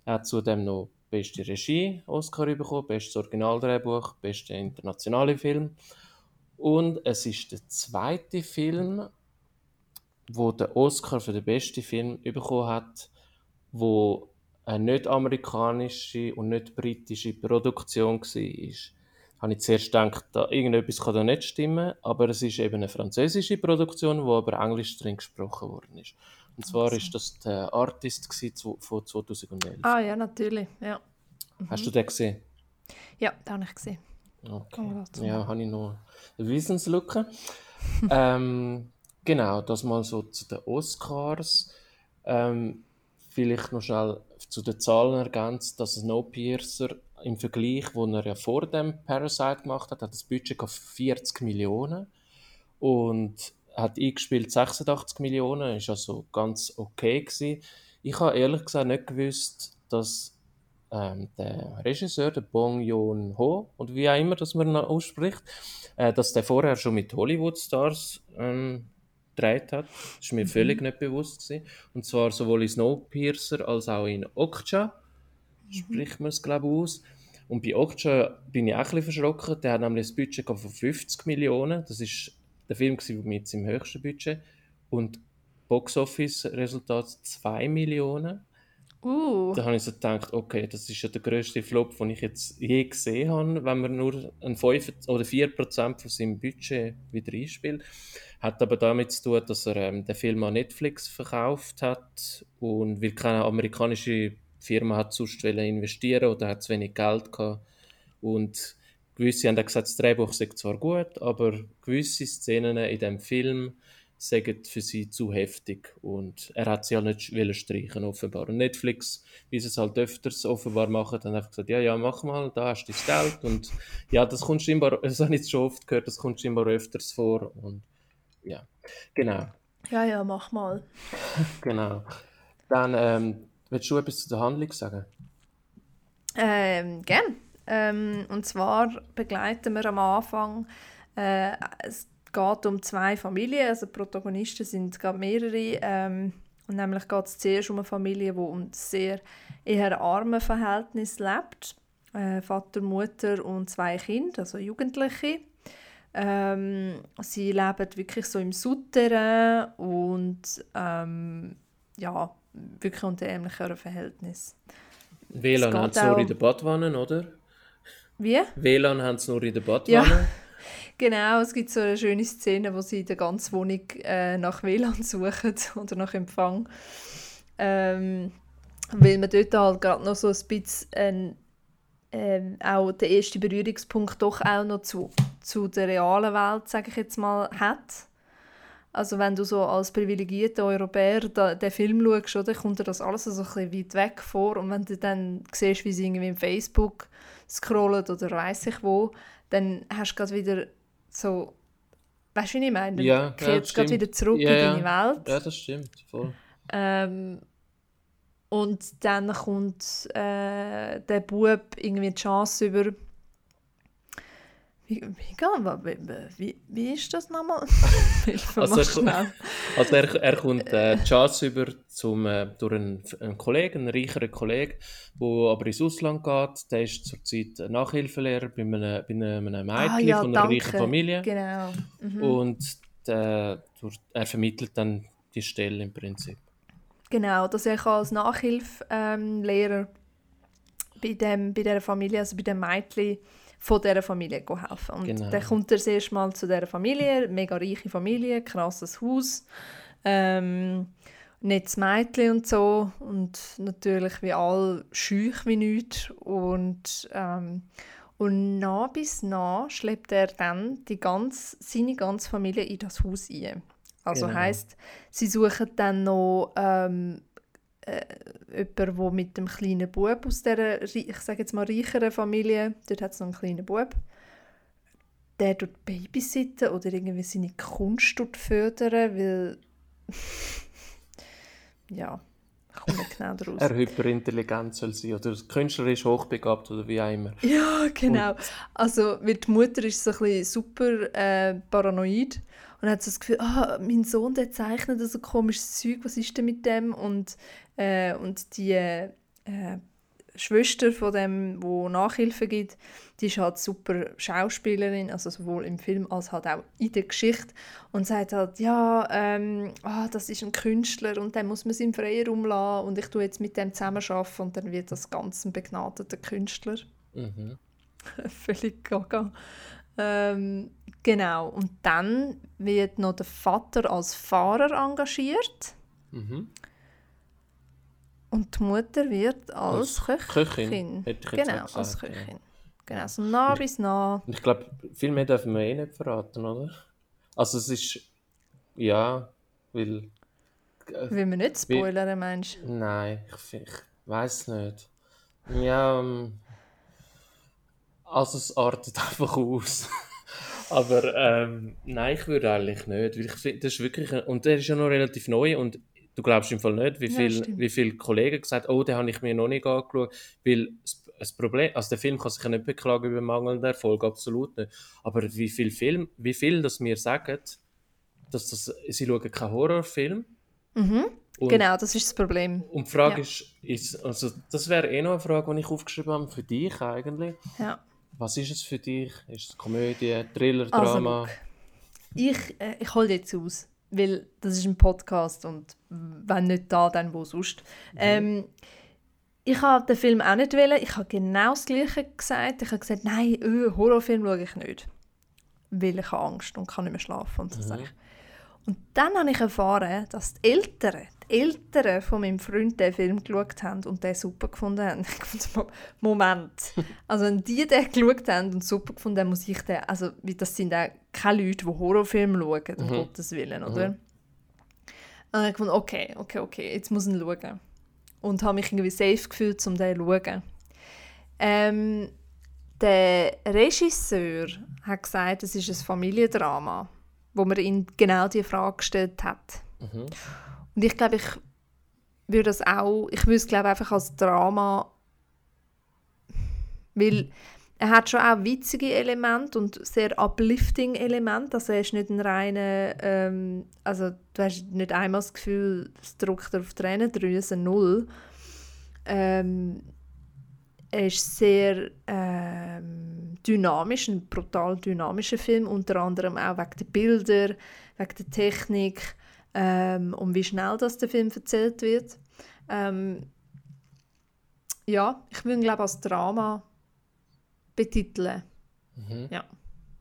Er hat zudem noch beste Regie Oscar bekommen, bestes Originaldrehbuch, beste internationale Film. Und es ist der zweite Film, wo der Oscar für den besten Film bekommen hat, wo eine nicht amerikanische und nicht britische Produktion war. Habe ich zuerst gedacht, da, irgendetwas kann da nicht stimmen, aber es ist eben eine französische Produktion, wo aber Englisch drin gesprochen worden ist. Und zwar ist das der Artist von 2011. Ah ja, natürlich. Ja, Hast du den gesehen? ja das habe ich gesehen. Okay. Ja, habe ich noch eine Wissenslücke. ähm, genau, das mal so zu den Oscars. Ähm, vielleicht noch schnell zu den Zahlen ergänzt, dass Snowpiercer im Vergleich, wo er ja vor dem Parasite gemacht hat, hat das Budget auf 40 Millionen und hat eingespielt 86 Millionen, ist also ganz okay gewesen. Ich habe ehrlich gesagt nicht gewusst, dass ähm, der Regisseur, der Bong Joon-ho, und wie auch immer, dass man ihn ausspricht, äh, dass der vorher schon mit Hollywood-Stars ähm, gedreht hat. Das ist mir völlig nicht bewusst gewesen. Und zwar sowohl in Snowpiercer als auch in Okja, spricht man es glaube ich aus. Und bei Okja bin ich auch ein bisschen verschrocken. Der hat nämlich ein Budget von 50 Millionen. Das ist der Film gewesen mit seinem höchsten Budget. Und Box-Office-Resultat 2 Millionen. Uh, Da habe ich so gedacht, okay, das ist ja der grösste Flop, den ich jetzt je gesehen habe, wenn man nur ein 5 oder 4% von seinem Budget wieder einspielt. Hat aber damit zu tun, dass er ähm, den Film an Netflix verkauft hat und weil keine amerikanische Firma hat sonst investieren oder hat zu wenig Geld gehabt. Und gewisse haben gesagt, das Drehbuch sei zwar gut, aber gewisse Szenen in dem Film sagen für sie zu heftig und er hat sie ja nicht wollen streichen offenbar. Und Netflix, wie sie es halt öfters offenbar machen, dann einfach gesagt, ja, ja, mach mal, da hast du das Geld und ja, das kommt scheinbar, das habe ich jetzt schon oft gehört, das kommt scheinbar öfters vor und ja, genau. Ja, ja, mach mal. genau. Dann, ähm, willst du etwas zu der Handlung sagen? Ähm, gern. Ähm, und zwar begleiten wir am Anfang, äh, es geht um zwei Familien, also Protagonisten sind gerade mehrere. Ähm, und nämlich geht es zuerst um eine Familie, die um sehr eher arme Verhältnis lebt. Äh, Vater, Mutter und zwei Kinder, also Jugendliche. Ähm, sie leben wirklich so im Souterrain und ähm, ja, wirklich unter ärmlicheren Verhältnissen. WLAN haben sie nur in der Badwanne, oder? Wie? WLAN haben sie nur in der Badwanne. Ja. Genau, es gibt so eine schöne Szene, wo sie in der ganzen Wohnung äh, nach WLAN suchen oder nach Empfang. Ähm, weil man dort halt gerade noch so ein bisschen äh, auch den ersten Berührungspunkt doch auch noch zu, zu der realen Welt, sage ich jetzt mal, hat. Also wenn du so als privilegierter Europäer da, den Film schaust, oder, kommt dir das alles so ein bisschen weit weg vor. Und wenn du dann siehst, wie sie irgendwie im Facebook scrollen oder weiß ich wo, dann hast du gerade wieder so, weißt du, wie ich meine? Dann ja, kehrt es gerade wieder zurück ja, in deine Welt. Ja, das stimmt, voll. Ähm, und dann kommt äh, der Bub irgendwie die Chance über wie, wie, wie, wie ist das nochmal? also, er, also er, er kommt äh, die Chance über zum, äh, durch einen, einen Kollegen, einen reicheren Kollegen, der aber ins Ausland geht. Der ist zurzeit Nachhilfelehrer bei einem, bei einem Mädchen ah, ja, von einer danke. reichen Familie. Genau. Mhm. Und äh, er vermittelt dann die Stelle im Prinzip. Genau, dass er als Nachhilfelehrer ähm, bei, dem, bei dieser Familie, also bei dem Mädchen, von dieser Familie helfen. Und genau. dann kommt er das erste Mal zu dieser Familie, mega reiche Familie, krasses Haus, ähm, nettes Mädchen und so und natürlich wie all schüch wie nichts und ähm, und nah bis nah schleppt er dann die ganz, seine ganze Familie in das Haus ein. Also genau. heißt, sie suchen dann noch ähm, äh, jemand, der mit dem kleinen Bub aus dieser, ich sage jetzt mal, reicheren Familie, dort hat es noch einen kleinen Bub, der dort babysitten oder irgendwie seine Kunst dort fördern, weil ja, ich komme nicht genau daraus. er hyperintelligent soll sein oder der Künstler ist hochbegabt oder wie auch immer. Ja, genau. Und also, weil die Mutter ist so ein bisschen super äh, paranoid und hat so das Gefühl, ah, mein Sohn der zeichnet so komisches Zeug, was ist denn mit dem? Und, äh, und die äh, Schwester von dem, wo Nachhilfe gibt, die ist halt super Schauspielerin, also sowohl im Film als halt auch in der Geschichte und sagt halt, ja, ähm, ah, das ist ein Künstler und dann muss man es im Freien umlassen und ich tue jetzt mit dem zusammen und dann wird das ganz ein begnadeter Künstler. Mhm. Völlig gaga. Ähm, genau. Und dann wird noch der Vater als Fahrer engagiert. Mhm. Und die Mutter wird als, als Köchin. Köchin. genau, als Köchin. Ja. Genau, so nah bis nah. Ich glaube, viel mehr dürfen wir eh nicht verraten, oder? Also es ist, ja, weil... Äh, Will man nicht spoilern, weil, meinst du? Nein, ich, ich weiß nicht. Ja, ähm, also es artet einfach aus. Aber ähm, nein, ich würde eigentlich nicht. Weil ich finde, das ist wirklich. Und der ist ja noch relativ neu und du glaubst im Fall nicht, wie, viel, ja, wie viele Kollegen gesagt haben, oh, den habe ich mir noch nicht angeschaut. Weil das Problem, also der Film kann sich ja nicht beklagen über mangelnden Erfolg, absolut nicht. Aber wie viel Film, wie viel das mir sagen, dass das, sie schauen keinen Horrorfilm. Mhm. Und, genau, das ist das Problem. Und die Frage ja. ist, ist, also das wäre eh noch eine Frage, die ich aufgeschrieben habe für dich eigentlich. Ja. Was ist es für dich? Ist es Komödie, Thriller, also, Drama? Also, ich äh, ich hole jetzt aus, weil das ist ein Podcast und wenn nicht da, dann wo sonst. Mhm. Ähm, ich habe den Film auch nicht wollen. Ich habe genau das Gleiche gesagt. Ich habe gesagt, nein, öh, Horrorfilm schaue ich nicht. Weil ich habe Angst und kann nicht mehr schlafen und so mhm. Und dann habe ich erfahren, dass die Eltern, Eltern von meinem Freund den Film geschaut haben und den super gefunden haben. Ich fand, Moment. Also wenn die den geschaut haben und super gefunden haben, muss ich den, also das sind auch keine Leute, die Horrorfilme schauen, um mhm. Gottes Willen, oder? Mhm. habe ich gefunden, okay, okay, okay, jetzt muss ich ihn schauen. Und habe mich irgendwie safe gefühlt, um den zu schauen. Ähm, der Regisseur hat gesagt, es ist ein Familiendrama, wo man ihn genau die Frage gestellt hat. Mhm. Und ich glaube, ich würde das auch, ich würde es glaube einfach als Drama, weil er hat schon auch witzige Elemente und sehr uplifting Elemente. Also er ist nicht ein reiner, ähm, also du hast nicht einmal das Gefühl, es drückt auf Tränendrüse, null. Ähm, er ist sehr ähm, dynamisch, ein brutal dynamischer Film, unter anderem auch wegen der Bilder, wegen der Technik ähm, und wie schnell das der Film erzählt wird. Ähm, ja, ich würde ihn glaube als Drama betiteln. Mhm. Ja,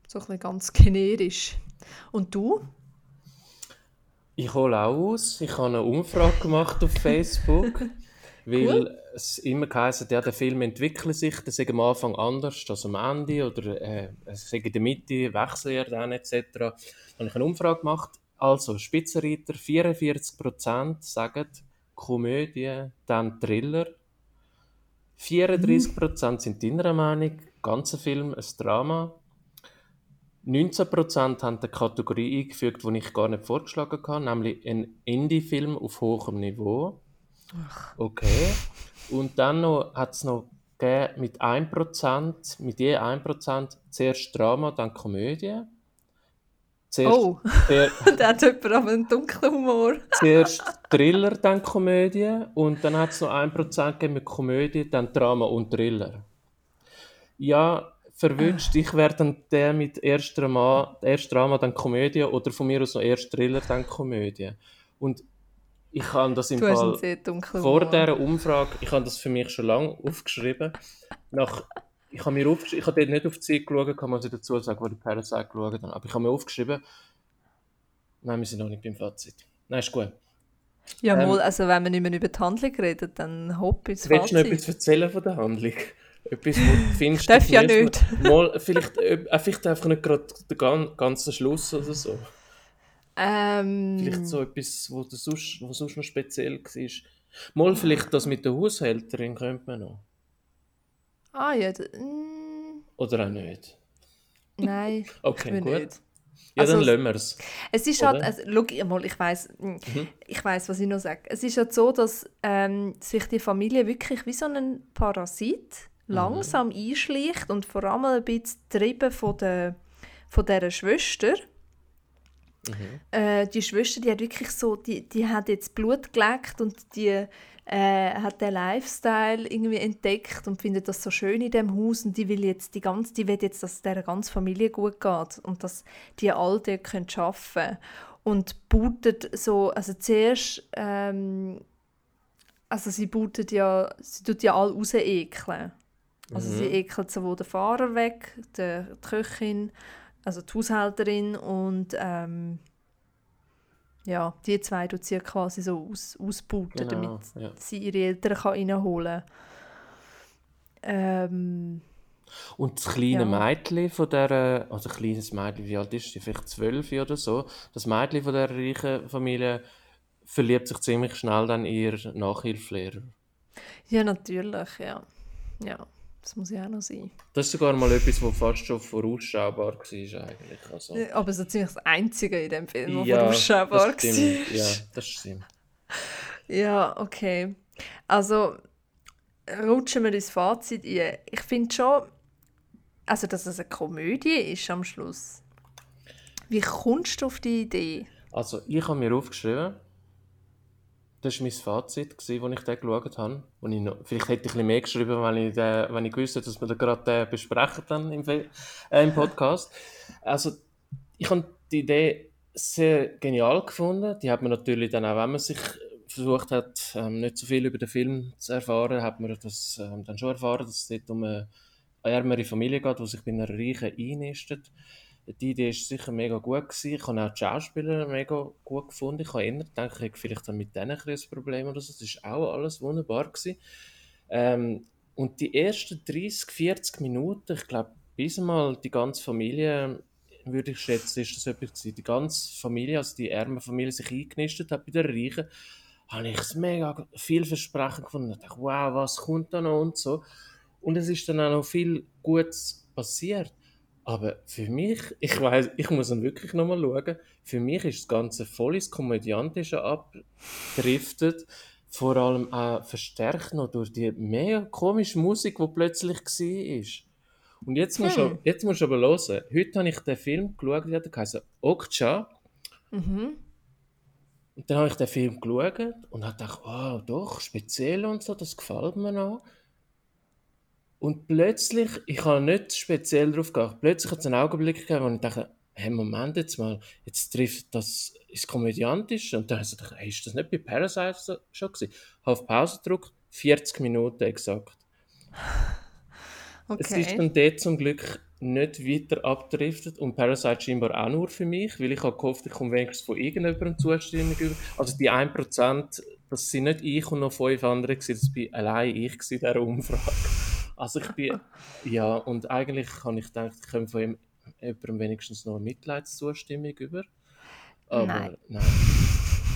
so ein bisschen ganz generisch. Und du? Ich hole auch aus. Ich habe eine Umfrage gemacht auf Facebook, weil Cool. es immer geheißen ja, der Film entwickelt sich, der sei am Anfang anders als am Ende oder äh, es sei in der Mitte, wechselt er dann etc. Dann habe ich eine Umfrage gemacht. Also, Spitzenreiter, 44% sagen Komödie, dann Thriller. 34% sind deiner Meinung, ganzer Film ein Drama. 19% haben eine Kategorie eingefügt, die ich gar nicht vorgeschlagen habe, nämlich ein Indie-Film auf hohem Niveau. Okay. Und dann noch, hat es noch gegeben mit 1%, mit je 1% zuerst Drama, dann Komödie. Zuerst, Oh, zuer- da hat jemand aber einen dunklen Humor. zuerst Thriller, dann Komödie. Und dann hat es noch 1% gegeben mit Komödie, dann Drama und Thriller. Ja, verwünscht. Ich wäre dann der mit erst Drama, erst Drama, dann Komödie oder von mir aus noch erst Thriller, dann Komödie. Und ich habe das im Fall vor Humor. dieser Umfrage, ich habe das für mich schon lange aufgeschrieben. Nach, ich habe mir aufgeschrieben, ich habe dort nicht auf die Zeit geschaut, kann man dazu sagen, wo die Parasite geschaut haben, aber ich habe mir aufgeschrieben, nein, wir sind noch nicht beim Fazit. Nein, ist gut. Ja, Ähm, mal, also wenn wir nicht mehr über die Handlung reden, dann hopp ins Willst du noch Fazit. etwas erzählen von der Handlung? Etwas, wo du findest, Ich darf ja nicht. Mal, vielleicht, äh, vielleicht einfach nicht gerade den gan- ganzen Schluss oder so. Ähm, Vielleicht so etwas, wo, du sonst, wo sonst noch speziell war. Mal vielleicht das mit der Haushälterin könnte man noch. Ah ja, mm, Oder auch nicht. nein, Okay, gut. nicht. Ja, Also dann lassen wir es. Es ist Oder? halt, also, schau mal, ich weiß, ich weiß, was ich noch sage. Es ist halt so, dass ähm, sich die Familie wirklich wie so ein Parasit langsam einschleicht und vor allem ein bisschen getrieben von der von dieser Schwester. Äh, die Schwester, die hat wirklich so, die, die hat jetzt Blut geleckt und die äh, hat den Lifestyle irgendwie entdeckt und findet das so schön in dem Haus und die will jetzt die ganze, die will jetzt, dass es der ganzen Familie gut geht und dass die all dort können arbeiten und bootet so, also zuerst, ähm, also sie bootet ja, sie tut ja alle raus ekeln. Also sie ekelt sowohl den Fahrer weg, die, die Köchin, also die Haushälterin und ähm, ja, die zwei tut sie quasi so aus, ausbooten, Genau, damit ja. sie ihre Eltern kann reinholen kann. Ähm, Und das kleine Ja. Mädchen von der, also kleines Mädchen, wie alt ist sie? Vielleicht zwölf oder so. Das Mädchen von der reichen Familie verliebt sich ziemlich schnell dann in ihren Nachhilfelehrer. ja, natürlich, ja. Ja, das muss ja auch noch sein. Das ist sogar mal etwas, was fast schon vorausschaubar war eigentlich. Also, Äh, Aber so ziemlich das Einzige in dem Film, das ja, vorausschaubar das stimmt. war. Ja, das stimmt. Ja, okay. Also rutschen wir ins Fazit ein. Ich finde schon, also dass es eine Komödie ist am Schluss. Wie kommst du auf die Idee? Also, ich habe mir aufgeschrieben, das war mein Fazit, als ich den geschaut habe. Und ich noch, vielleicht hätte ich ein bisschen mehr geschrieben, wenn ich, den, wenn ich gewusst hätte, dass wir den gerade den besprechen dann im, äh, im Podcast. Also, ich habe die Idee sehr genial gefunden. Die hat man natürlich dann auch, wenn man sich versucht hat, ähm, nicht so viel über den Film zu erfahren, hat man das ähm, dann schon erfahren, dass es dort um eine ärmere Familie geht, die sich bei einer Reichen einnistet. Die Idee war sicher mega gut. Gewesen. Ich habe auch die Schauspieler mega gut gefunden. Ich habe eher gedacht, ich hätte vielleicht mit denen ein Problem oder so. Das war auch alles wunderbar. Gewesen. Ähm, und die ersten 30, 40 Minuten, ich glaube, bis mal die ganze Familie würde ich schätzen, ist das etwas. Die ganze Familie, also die ärmere Familie, sich eingenistet hat bei den Reichen, habe ich es mega vielversprechend gefunden. Ich dachte, wow, was kommt da noch und so. Und es ist dann auch noch viel Gutes passiert. Aber für mich, ich weiß, ich muss dann wirklich nochmal schauen, für mich ist das Ganze voll ins Komödiantische abgedriftet. Vor allem auch verstärkt noch durch die mega komische Musik, die plötzlich war. Und jetzt musst, hm. du, jetzt musst du aber hören. Heute habe ich den Film geschaut, der heißt Okja. Mhm. Und dann habe ich den Film geschaut und habe gedacht, oh, doch, speziell und so, das gefällt mir noch. Und plötzlich, ich habe nicht speziell darauf geachtet, plötzlich hat es einen Augenblick gegeben, wo ich dachte, hey, Moment jetzt mal, jetzt trifft das ins Komödiantische. Und dann habe ich gedacht, hey, ist das nicht bei Parasite schon gewesen? Ich habe auf Pause gedrückt, 40 Minuten exakt. Okay. Es ist dann dort zum Glück nicht weiter abdriftet und Parasite scheinbar auch nur für mich, weil ich habe gehofft, ich komme wenigstens von irgendjemandem Zustimmung über. Also die 1%, das sind nicht ich und noch fünf andere gewesen, das war allein ich in dieser Umfrage. Also ich bin, ja, und eigentlich habe ich gedacht, ich komme von ihm, jemandem wenigstens noch eine Mitleidszustimmung über. Aber nein. nein.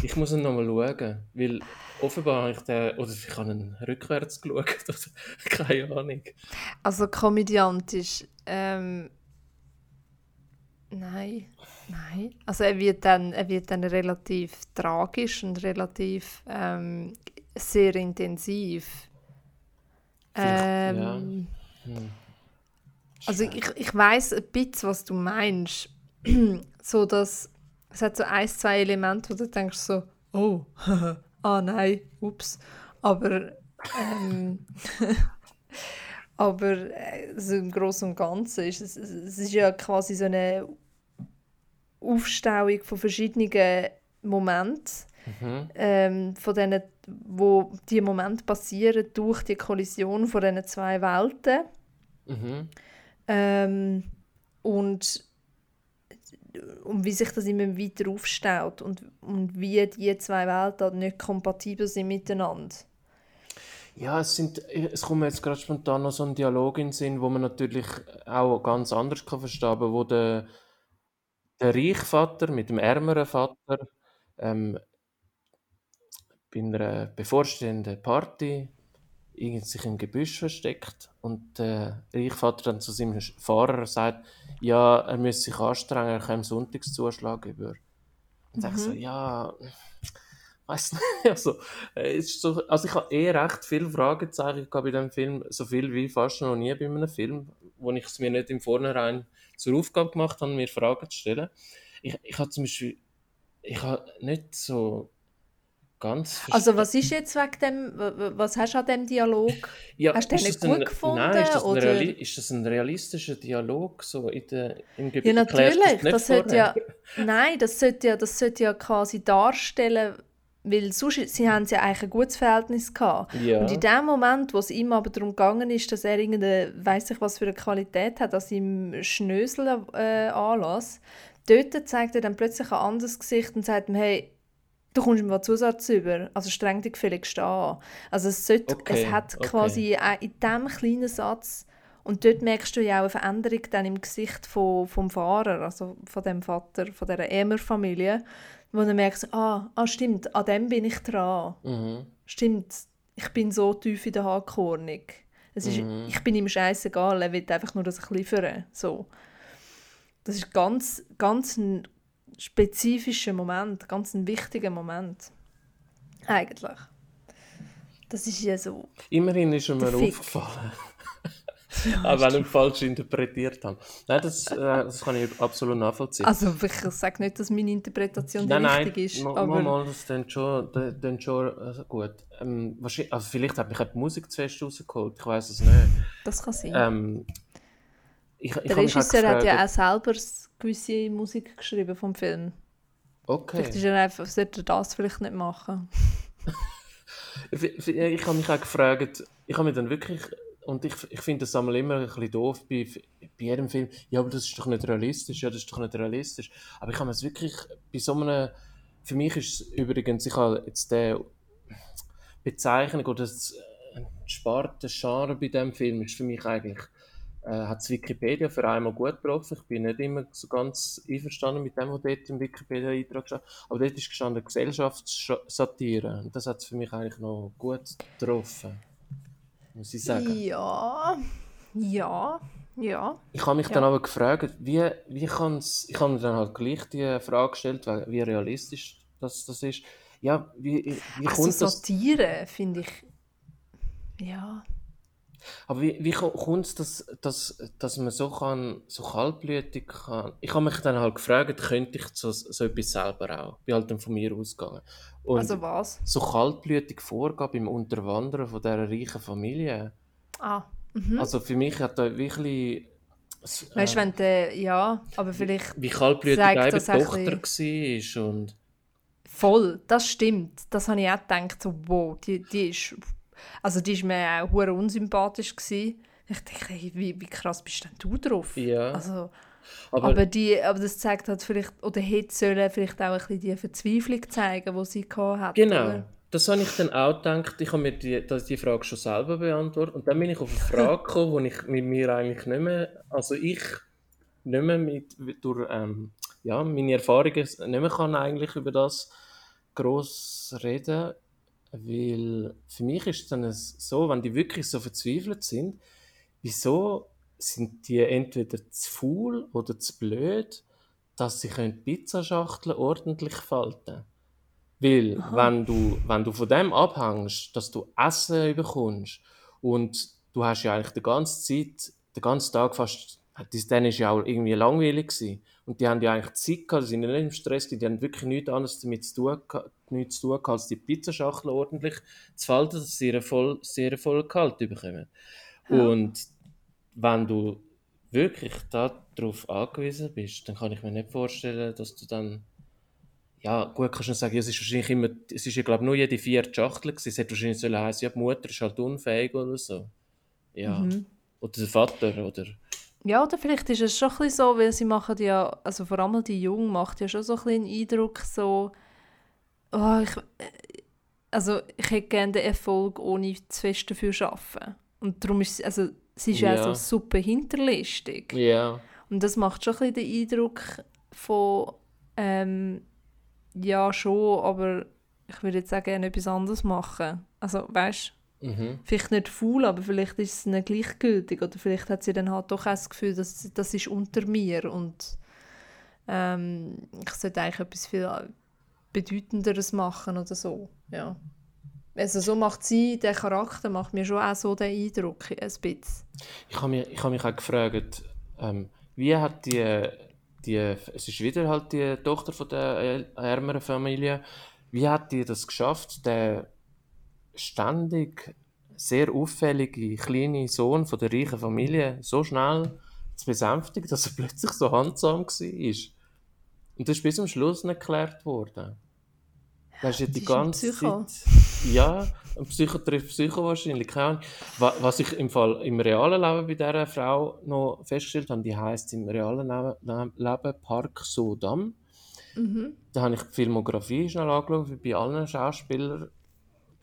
Ich muss ihn nochmal schauen, weil offenbar habe ich den, oder ich habe ihn rückwärts geschaut, oder keine Ahnung. Also komödiantisch, ähm, nein, nein. Also er wird dann, er wird dann relativ tragisch und relativ ähm, sehr intensiv. Ähm, ja. hm. Also ich, ich weiß ein bisschen, was du meinst. so dass es hat so ein, zwei Elemente, wo du denkst so, oh, ah nein, ups. Aber, ähm, aber äh, so im Großen und Ganzen ist es, es ist ja quasi so eine Aufstauung von verschiedenen Momenten, mhm. ähm, von denen, wo die Momente passieren durch die Kollision von diesen zwei Welten. Mhm. Ähm, und und wie sich das immer weiter aufstaut und, und wie die zwei Welten nicht kompatibel sind miteinander. Ja, es, sind, es kommt mir jetzt gerade spontan noch so ein Dialog in den Sinn, wo man natürlich auch ganz anders kann verstehen kann, wo der, der reiche Vater mit dem ärmeren Vater ähm, bei einer bevorstehenden Party sich im Gebüsch versteckt und der Reichvater dann zu seinem Fahrer sagt, ja, er müsse sich anstrengen, er kann Sonntagszuschlag über. Und mhm. ich so, ja, weiß nicht, also, ist so, also ich habe eh recht viele Fragezeichen bei diesem Film, so viel wie fast noch nie bei einem Film, wo ich es mir nicht im Vornherein zur Aufgabe gemacht habe, mir Fragen zu stellen. Ich, ich habe zum Beispiel, ich habe nicht so ganz Also was ist jetzt wegen dem, was hast du an dem Dialog? Ja, hast du den nicht gut ein, gefunden? Nein, ist das, oder? Reali ist das ein realistischer Dialog so in der, im Gebiet? Ja natürlich, das, das sollte ja, nein, das sollte ja, das sollte ja quasi darstellen, weil sonst, sie haben ja eigentlich ein gutes Verhältnis gehabt. Ja. Und in dem Moment, wo es ihm aber darum gegangen ist, dass er irgendeine, weiß ich was für eine Qualität hat, dass ihm Schnösel äh, anlässt, dort zeigt er dann plötzlich ein anderes Gesicht und sagt ihm, hey, du kommst mir Zusatz über, also streng dich gefälligst an. Also es, sollte, okay, es hat okay. quasi in diesem kleinen Satz und dort merkst du ja auch eine Veränderung dann im Gesicht von, vom Fahrer, also von dem Vater, von dieser Ämer-Familie, wo du merkst, ah, ah, stimmt, an dem bin ich dran. Mhm. Stimmt, ich bin so tief in der Haarkornung. Es ist, mhm. Ich bin ihm scheißegal, er will einfach nur, dass ich liefere. So. Das ist ganz, ganz spezifischer Moment, ganz ein wichtiger Moment. Eigentlich. Das ist ja so. Immerhin ist er mir aufgefallen. Auch wenn ich falsch interpretiert habe. Nein, das, äh, das kann ich absolut nachvollziehen. Also ich sage nicht, dass meine Interpretation nein, nein, richtig ist. Nein, aber... mal, das klingt schon, das schon also gut. Ähm, also vielleicht hat mich die Musik zuerst rausgeholt, ich weiß es nicht. Das kann sein. Ähm, ich, ich Der Regisseur hat ja auch selber gewisse Musik geschrieben vom Film. Okay. Vielleicht ist er einfach, sollte er das vielleicht nicht machen. ich habe mich auch gefragt, ich habe mich dann wirklich, und ich, ich finde das einmal immer ein bisschen doof bei, bei jedem Film, ja, aber das ist doch nicht realistisch, ja, das ist doch nicht realistisch. Aber ich habe es wirklich bei so einem, für mich ist es übrigens, ich habe jetzt die Bezeichnung oder das Sparte Genre bei diesem Film ist für mich eigentlich äh, hat es Wikipedia für einmal gut getroffen. Ich bin nicht immer so ganz einverstanden mit dem, was dort im Wikipedia-Eintrag steht. Aber dort ist gestanden Gesellschaftssatire. Und das hat es für mich eigentlich noch gut getroffen. Muss ich sagen. Ja, ja, ja. Ich habe mich Ja. dann aber gefragt, wie, wie kann es. Ich habe mir dann halt gleich die Frage gestellt, wie realistisch das, das ist. Ja, wie, wie Also kommt das. Satire finde ich. Ja. Aber wie, wie kommt es, dass, dass, dass man so kann, so kaltblütig kann? Ich habe mich dann halt gefragt, könnte ich so, so etwas selber auch? Bin halt dann von mir ausgegangen. Und Also was? so kaltblütig vorgehen beim Unterwandern von dieser reichen Familie. Ah. Mhm. Also für mich hat da wirklich... s- Weißt du, äh, wenn der. Ja, aber vielleicht. wie kaltblütig eben Tochter war und... Voll, das stimmt. Das habe ich auch gedacht, so, wow, die, die ist, also die ist mir auch hure unsympathisch gewesen. Ich dachte, hey, wie, wie krass bist denn du drauf? Ja. Also, Aber, aber, die, aber das zeigt halt vielleicht, oder hätte sollen vielleicht auch ein bisschen die Verzweiflung zeigen, die sie gehabt hat. Genau. Oder? Das habe ich dann auch gedacht. Ich habe mir die, das- die Frage schon selber beantwortet. Und dann bin ich auf eine Frage gekommen, die ich mit mir eigentlich nicht mehr, also ich nicht mehr mit, durch ähm, ja, meine Erfahrungen nicht mehr kann eigentlich über das gross reden. Weil für mich ist es dann so, wenn die wirklich so verzweifelt sind, wieso sind die entweder zu faul oder zu blöd, dass sie können Pizzaschachteln ordentlich falten Weil, wenn du, wenn du von dem abhängst, dass du Essen bekommst und du hast ja eigentlich die ganze Zeit, den ganzen Tag fast, das dann ist ja auch irgendwie langweilig gewesen. Und die haben ja eigentlich Zeit gehabt, die sind ja nicht im Stress, die haben wirklich nichts anderes damit zu tun, nichts zu tun gehabt, als die Pizzaschachtel ordentlich zu falten, dass sie ihre voll, sie ihre voll kalt bekommen. Und wenn du wirklich darauf angewiesen bist, dann kann ich mir nicht vorstellen, dass du dann ja, gut, kannst du sagen, ja, es ist wahrscheinlich immer, es ist ja, glaube ich, nur jede vierte Schachtel gewesen. Es hätte wahrscheinlich sollen heißen, ja, die Mutter ist halt unfähig oder so. Ja. Mhm. Oder der Vater, oder... Ja, oder vielleicht ist es schon ein so, weil sie machen ja, also vor allem die Jungen macht ja schon so ein den Eindruck, so, oh, ich, äh, also ich hätte gerne den Erfolg, ohne zu fest dafür zu arbeiten. Und darum ist sie, also sie ist ja, Ja. so super hinterlistig. Ja. Und das macht schon ein bisschen den Eindruck von, ähm, ja schon, aber ich würde jetzt auch gerne etwas anderes machen. Also weißt Mhm. vielleicht nicht faul, aber vielleicht ist es nicht gleichgültig oder vielleicht hat sie dann halt doch auch das Gefühl, dass das ist unter mir und ähm, ich sollte eigentlich etwas viel bedeutenderes machen oder so, ja. Also so macht sie, der Charakter macht mir schon auch so den Eindruck, ein bisschen. Ich habe mich, ich habe mich auch gefragt, ähm, wie hat die, die, es ist wieder halt die Tochter von der äh, ärmeren Familie, wie hat die das geschafft, der ständig sehr auffällige kleine Sohn von der reichen Familie so schnell zu besänftigen, dass er plötzlich so handsam war? Und das ist bis zum Schluss nicht geklärt worden. Das ist ja die ist ganze Psycho. Zeit. Ja, ein Psycho trifft Psycho wahrscheinlich. Keine Was ich im Fall im realen Leben bei dieser Frau noch festgestellt habe, die heisst im realen Leben, Leben Park Sodam. Mhm. Da habe ich die Filmografie schnell angeschaut, wie bei allen Schauspielern,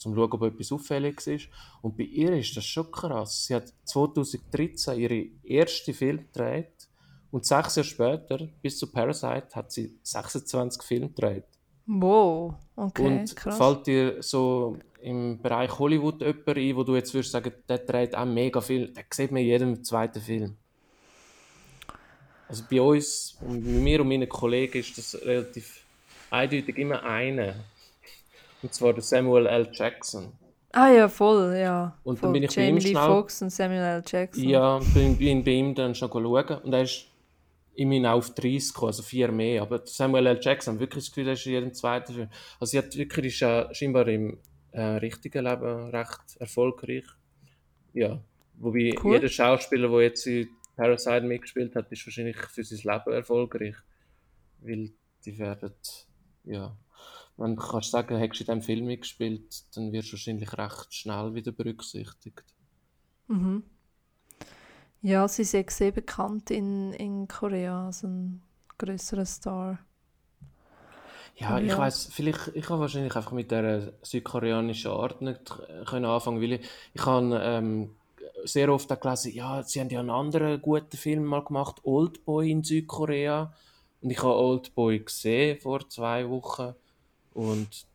um zu schauen, ob etwas auffällig ist. Und bei ihr ist das schon krass. Sie hat 2013 ihre erste Film gedreht und sechs Jahre später, bis zu Parasite, hat sie 26 Filme gedreht. Wow, okay, Und krass. fällt dir so im Bereich Hollywood jemand ein, wo du jetzt würdest sagen, der dreht auch mega viel, der sieht man in jedem zweiten Film? Also bei uns, bei mir und meinen Kollegen ist das relativ eindeutig immer einer. Und zwar der Samuel L. Jackson. Ah ja, voll, ja. Und dann Voll. bin ich bei ihm Jamie schnell- Foxx und Samuel L. Jackson. Ja, bin, bin bei ihm dann schon schauen und er ist immerhin auf 30 gekommen, also vier mehr. Aber Samuel L. Jackson, wirklich das Gefühl, er ist in jedem zweiten Film. Also sie hat wirklich, ist ja scheinbar im äh, richtigen Leben recht erfolgreich. Ja, wobei Cool. jeder Schauspieler, der jetzt in Parasite mitgespielt hat, ist wahrscheinlich für sein Leben erfolgreich. Weil die werden, ja, wenn du kannst sagen, hättest du in diesem Film mitgespielt, dann wirst du wahrscheinlich recht schnell wieder berücksichtigt. Mhm. Ja, sie ist sehr- sehr bekannt in, in Korea, als ein größerer Star. Ja, ich Ja. weiß, vielleicht, ich habe wahrscheinlich einfach mit der südkoreanischen Art nicht können anfangen, weil ich, ich habe ähm, sehr oft auch gelesen, ja, sie haben ja einen anderen guten Film mal gemacht, Oldboy in Südkorea. Und ich habe Oldboy gesehen vor zwei Wochen. Und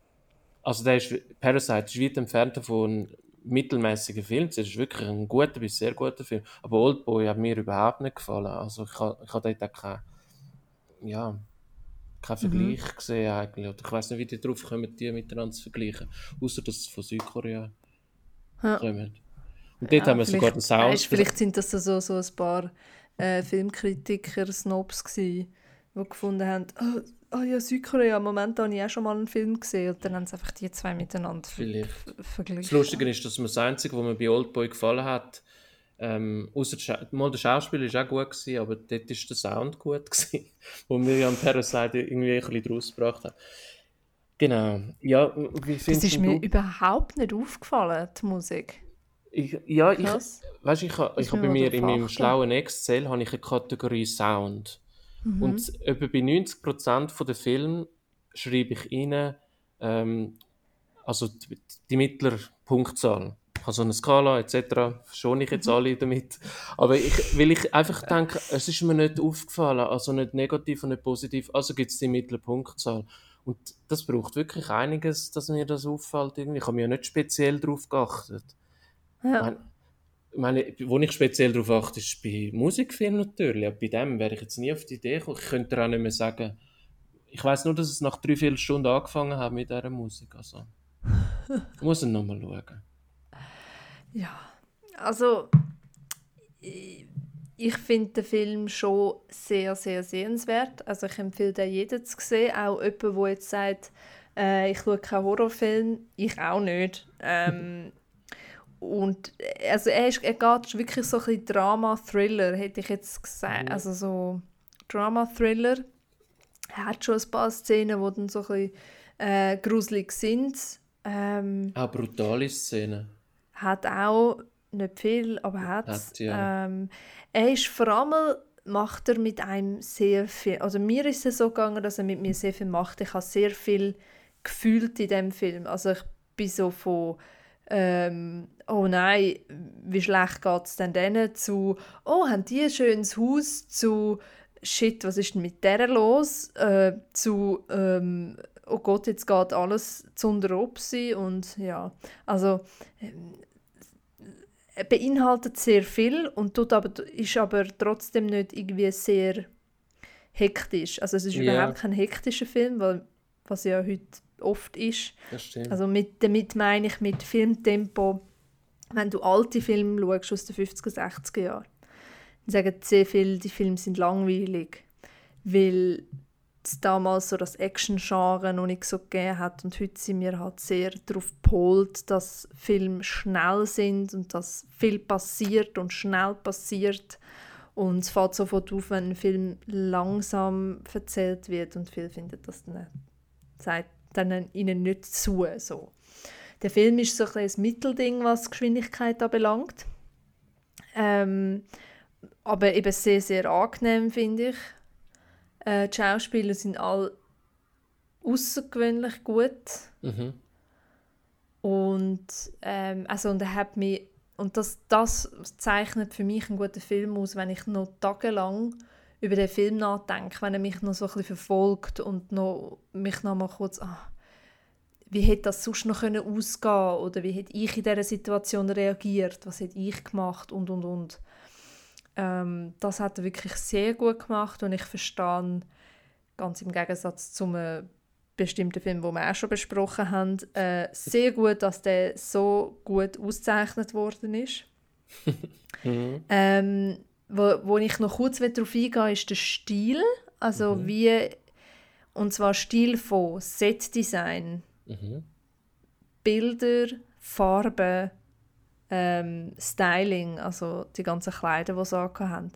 also der ist, Parasite ist weit entfernt von mittelmäßigen Film. Es ist wirklich ein guter bis sehr guter Film. Aber Oldboy hat mir überhaupt nicht gefallen. Also ich habe, ich habe dort auch keinen, ja, keinen mhm. Vergleich mhm. gesehen eigentlich. Oder ich weiß nicht, wie die drauf kommen, die miteinander zu vergleichen. Außer dass es von Südkorea ja. kommen. Und dort ja, haben wir sogar den Sound. Weißt, vielleicht sind das so, so ein paar äh, Filmkritiker, Snobs gewesen, die gefunden haben, oh, oh ja, Südkorea, Moment, da habe ich auch schon mal einen Film gesehen. Und dann haben sie einfach die zwei miteinander ver verglichen. Das Lustige ist, dass mir das Einzige, was mir bei Oldboy gefallen hat, ähm, außer mal der Schauspieler war auch gut, gewesen, aber dort war der Sound gut, gewesen, wo Miriam Parasite irgendwie ein bisschen draus gebracht hat. Genau. Ja, wie das ist mir du? überhaupt nicht aufgefallen, die Musik. Ich, ja, ich, weißt, ich, ich, ich habe bei mir in meinem schlauen Excel habe ich eine Kategorie Sound. Mhm. Und etwa bei 90% der Filme schreibe ich rein, ähm, also die, die mittlere Punktzahl. Ich habe so eine Skala etc. Schon ich jetzt mhm. alle damit. Aber ich, weil ich einfach denke, es ist mir nicht aufgefallen, also nicht negativ und nicht positiv, also gibt es die mittlere Punktzahl. Und das braucht wirklich einiges, dass mir das auffällt. Irgendwie. Ich habe mir ja nicht speziell darauf geachtet. Ja. Meine, wo ich speziell darauf achte, ist bei Musikfilmen natürlich. Aber bei dem wäre ich jetzt nie auf die Idee gekommen. Ich könnte auch nicht mehr sagen, ich weiß nur, dass es nach drei, vier Stunden angefangen hat mit dieser Musik. Also, ich muss ihn nochmal schauen. Ja, also ich, ich finde den Film schon sehr, sehr sehenswert. Also ich empfehle den jedem zu sehen. Auch jemand, der jetzt sagt, äh, ich schaue keinen Horrorfilm. Ich auch nicht. Ähm, und äh, also er, ist, er geht wirklich so ein bisschen Drama-Thriller, hätte ich jetzt gesagt. Mhm. Also so Drama-Thriller. Er hat schon ein paar Szenen, die dann so ein bisschen äh, gruselig sind. Ähm, auch brutale Szenen. Hat auch nicht viel, aber hat, hat ja. ähm, Er ist vor allem macht er mit einem sehr viel. Also mir ist es so gegangen, dass er mit mir sehr viel macht. Ich habe sehr viel gefühlt in dem Film. Also ich bin so von ähm, oh nein, wie schlecht geht es denn denen, zu, oh, haben die ein schönes Haus, zu, shit, was ist denn mit der los, äh, zu, ähm, oh Gott, jetzt geht alles zu Opsi und ja, also äh, beinhaltet sehr viel und tut aber, ist aber trotzdem nicht irgendwie sehr hektisch. Also es ist yeah. überhaupt kein hektischer Film, weil, was ja heute oft ist. Also mit, damit meine ich mit Filmtempo, wenn du alte Filme schaust aus den 50er, 60er Jahren, dann sagen sehr viele, die Filme sind langweilig, weil es damals so das Action-Genre noch nicht so gegeben hat und heute sind wir halt sehr darauf gepolt, dass Filme schnell sind und dass viel passiert und schnell passiert und es fällt sofort auf, wenn ein Film langsam erzählt wird und viele finden das dann dann ihnen nicht zu. So. Der Film ist so ein, ein Mittelding, was Geschwindigkeit anbelangt. Ähm, aber eben sehr, sehr angenehm, finde ich. Äh, die Schauspieler sind alle außergewöhnlich gut. Mhm. Und, ähm, also, und er hat mich, und das, das zeichnet für mich einen guten Film aus, wenn ich noch tagelang über den Film nachdenke, wenn er mich noch so ein bisschen verfolgt und noch, mich noch mal kurz, ah, wie hätte das sonst noch können ausgehen oder wie hätte ich in dieser Situation reagiert, was hätte ich gemacht und und und. Ähm, das hat er wirklich sehr gut gemacht und ich verstehe ganz im Gegensatz zu einem bestimmten Film, den wir auch schon besprochen haben, äh, sehr gut, dass der so gut ausgezeichnet worden ist. mhm. ähm, wo, wo ich noch kurz darauf eingehe, ist der Stil. Also mhm. wie, und zwar Stil von Setdesign, mhm. Bilder, Farben, ähm, Styling, also die ganzen Kleider, die sie haben.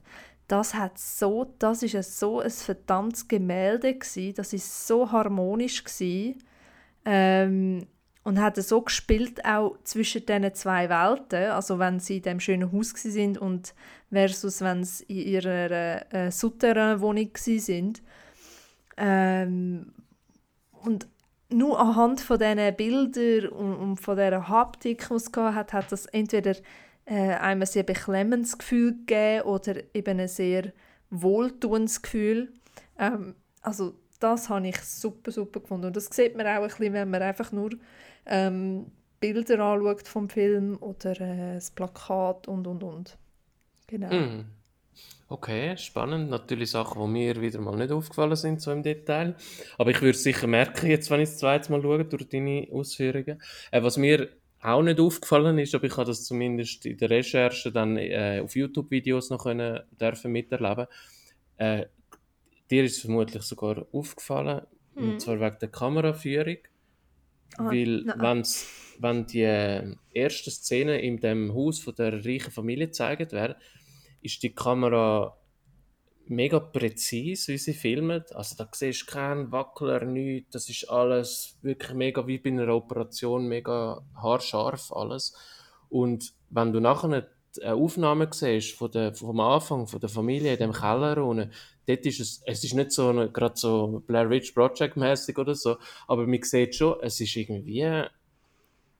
Das hat so, das ist so ein verdammtes Gemälde gewesen, das ist so harmonisch gewesen, ähm, und hat so gespielt auch zwischen diesen zwei Welten, also wenn sie in dem schönen Haus sind und versus wenn sie in ihrer äh, Souterrain-Wohnung sind. Ähm, und nur anhand von diesen Bildern und, und von dieser Haptik, die es hat, hat das entweder äh, einem ein sehr beklemmendes Gefühl gegeben oder eben ein sehr wohltuendes Gefühl. Ähm, also das habe ich super, super gefunden. Und das sieht man auch ein bisschen, wenn man einfach nur ähm, Bilder anschaut vom Film oder äh, das Plakat und, und, und. Genau. Mm. Okay, spannend. Natürlich Sachen, die mir wieder mal nicht aufgefallen sind, so im Detail. Aber ich würde es sicher merken, jetzt, wenn ich das zweite Mal schaue, durch deine Ausführungen. Äh, was mir auch nicht aufgefallen ist, aber ich habe das zumindest in der Recherche dann äh, auf YouTube-Videos noch können, dürfen miterleben. Äh, dir ist es vermutlich sogar aufgefallen, mhm. und zwar wegen der Kameraführung. Oh, weil, wenn's, wenn die äh, ersten Szenen in dem Haus von der reichen Familie gezeigt werden, ist die Kamera mega präzise, wie sie filmen. Also da siehst du keinen Wackler, nichts. Das ist alles wirklich mega wie bei einer Operation, mega haarscharf alles. Und wenn du nachher eine Aufnahme siehst von der, vom Anfang, von der Familie in dem Keller unten, dort ist es, es ist nicht so gerade so Blair Witch Project mäßig oder so, aber man sieht schon, es ist irgendwie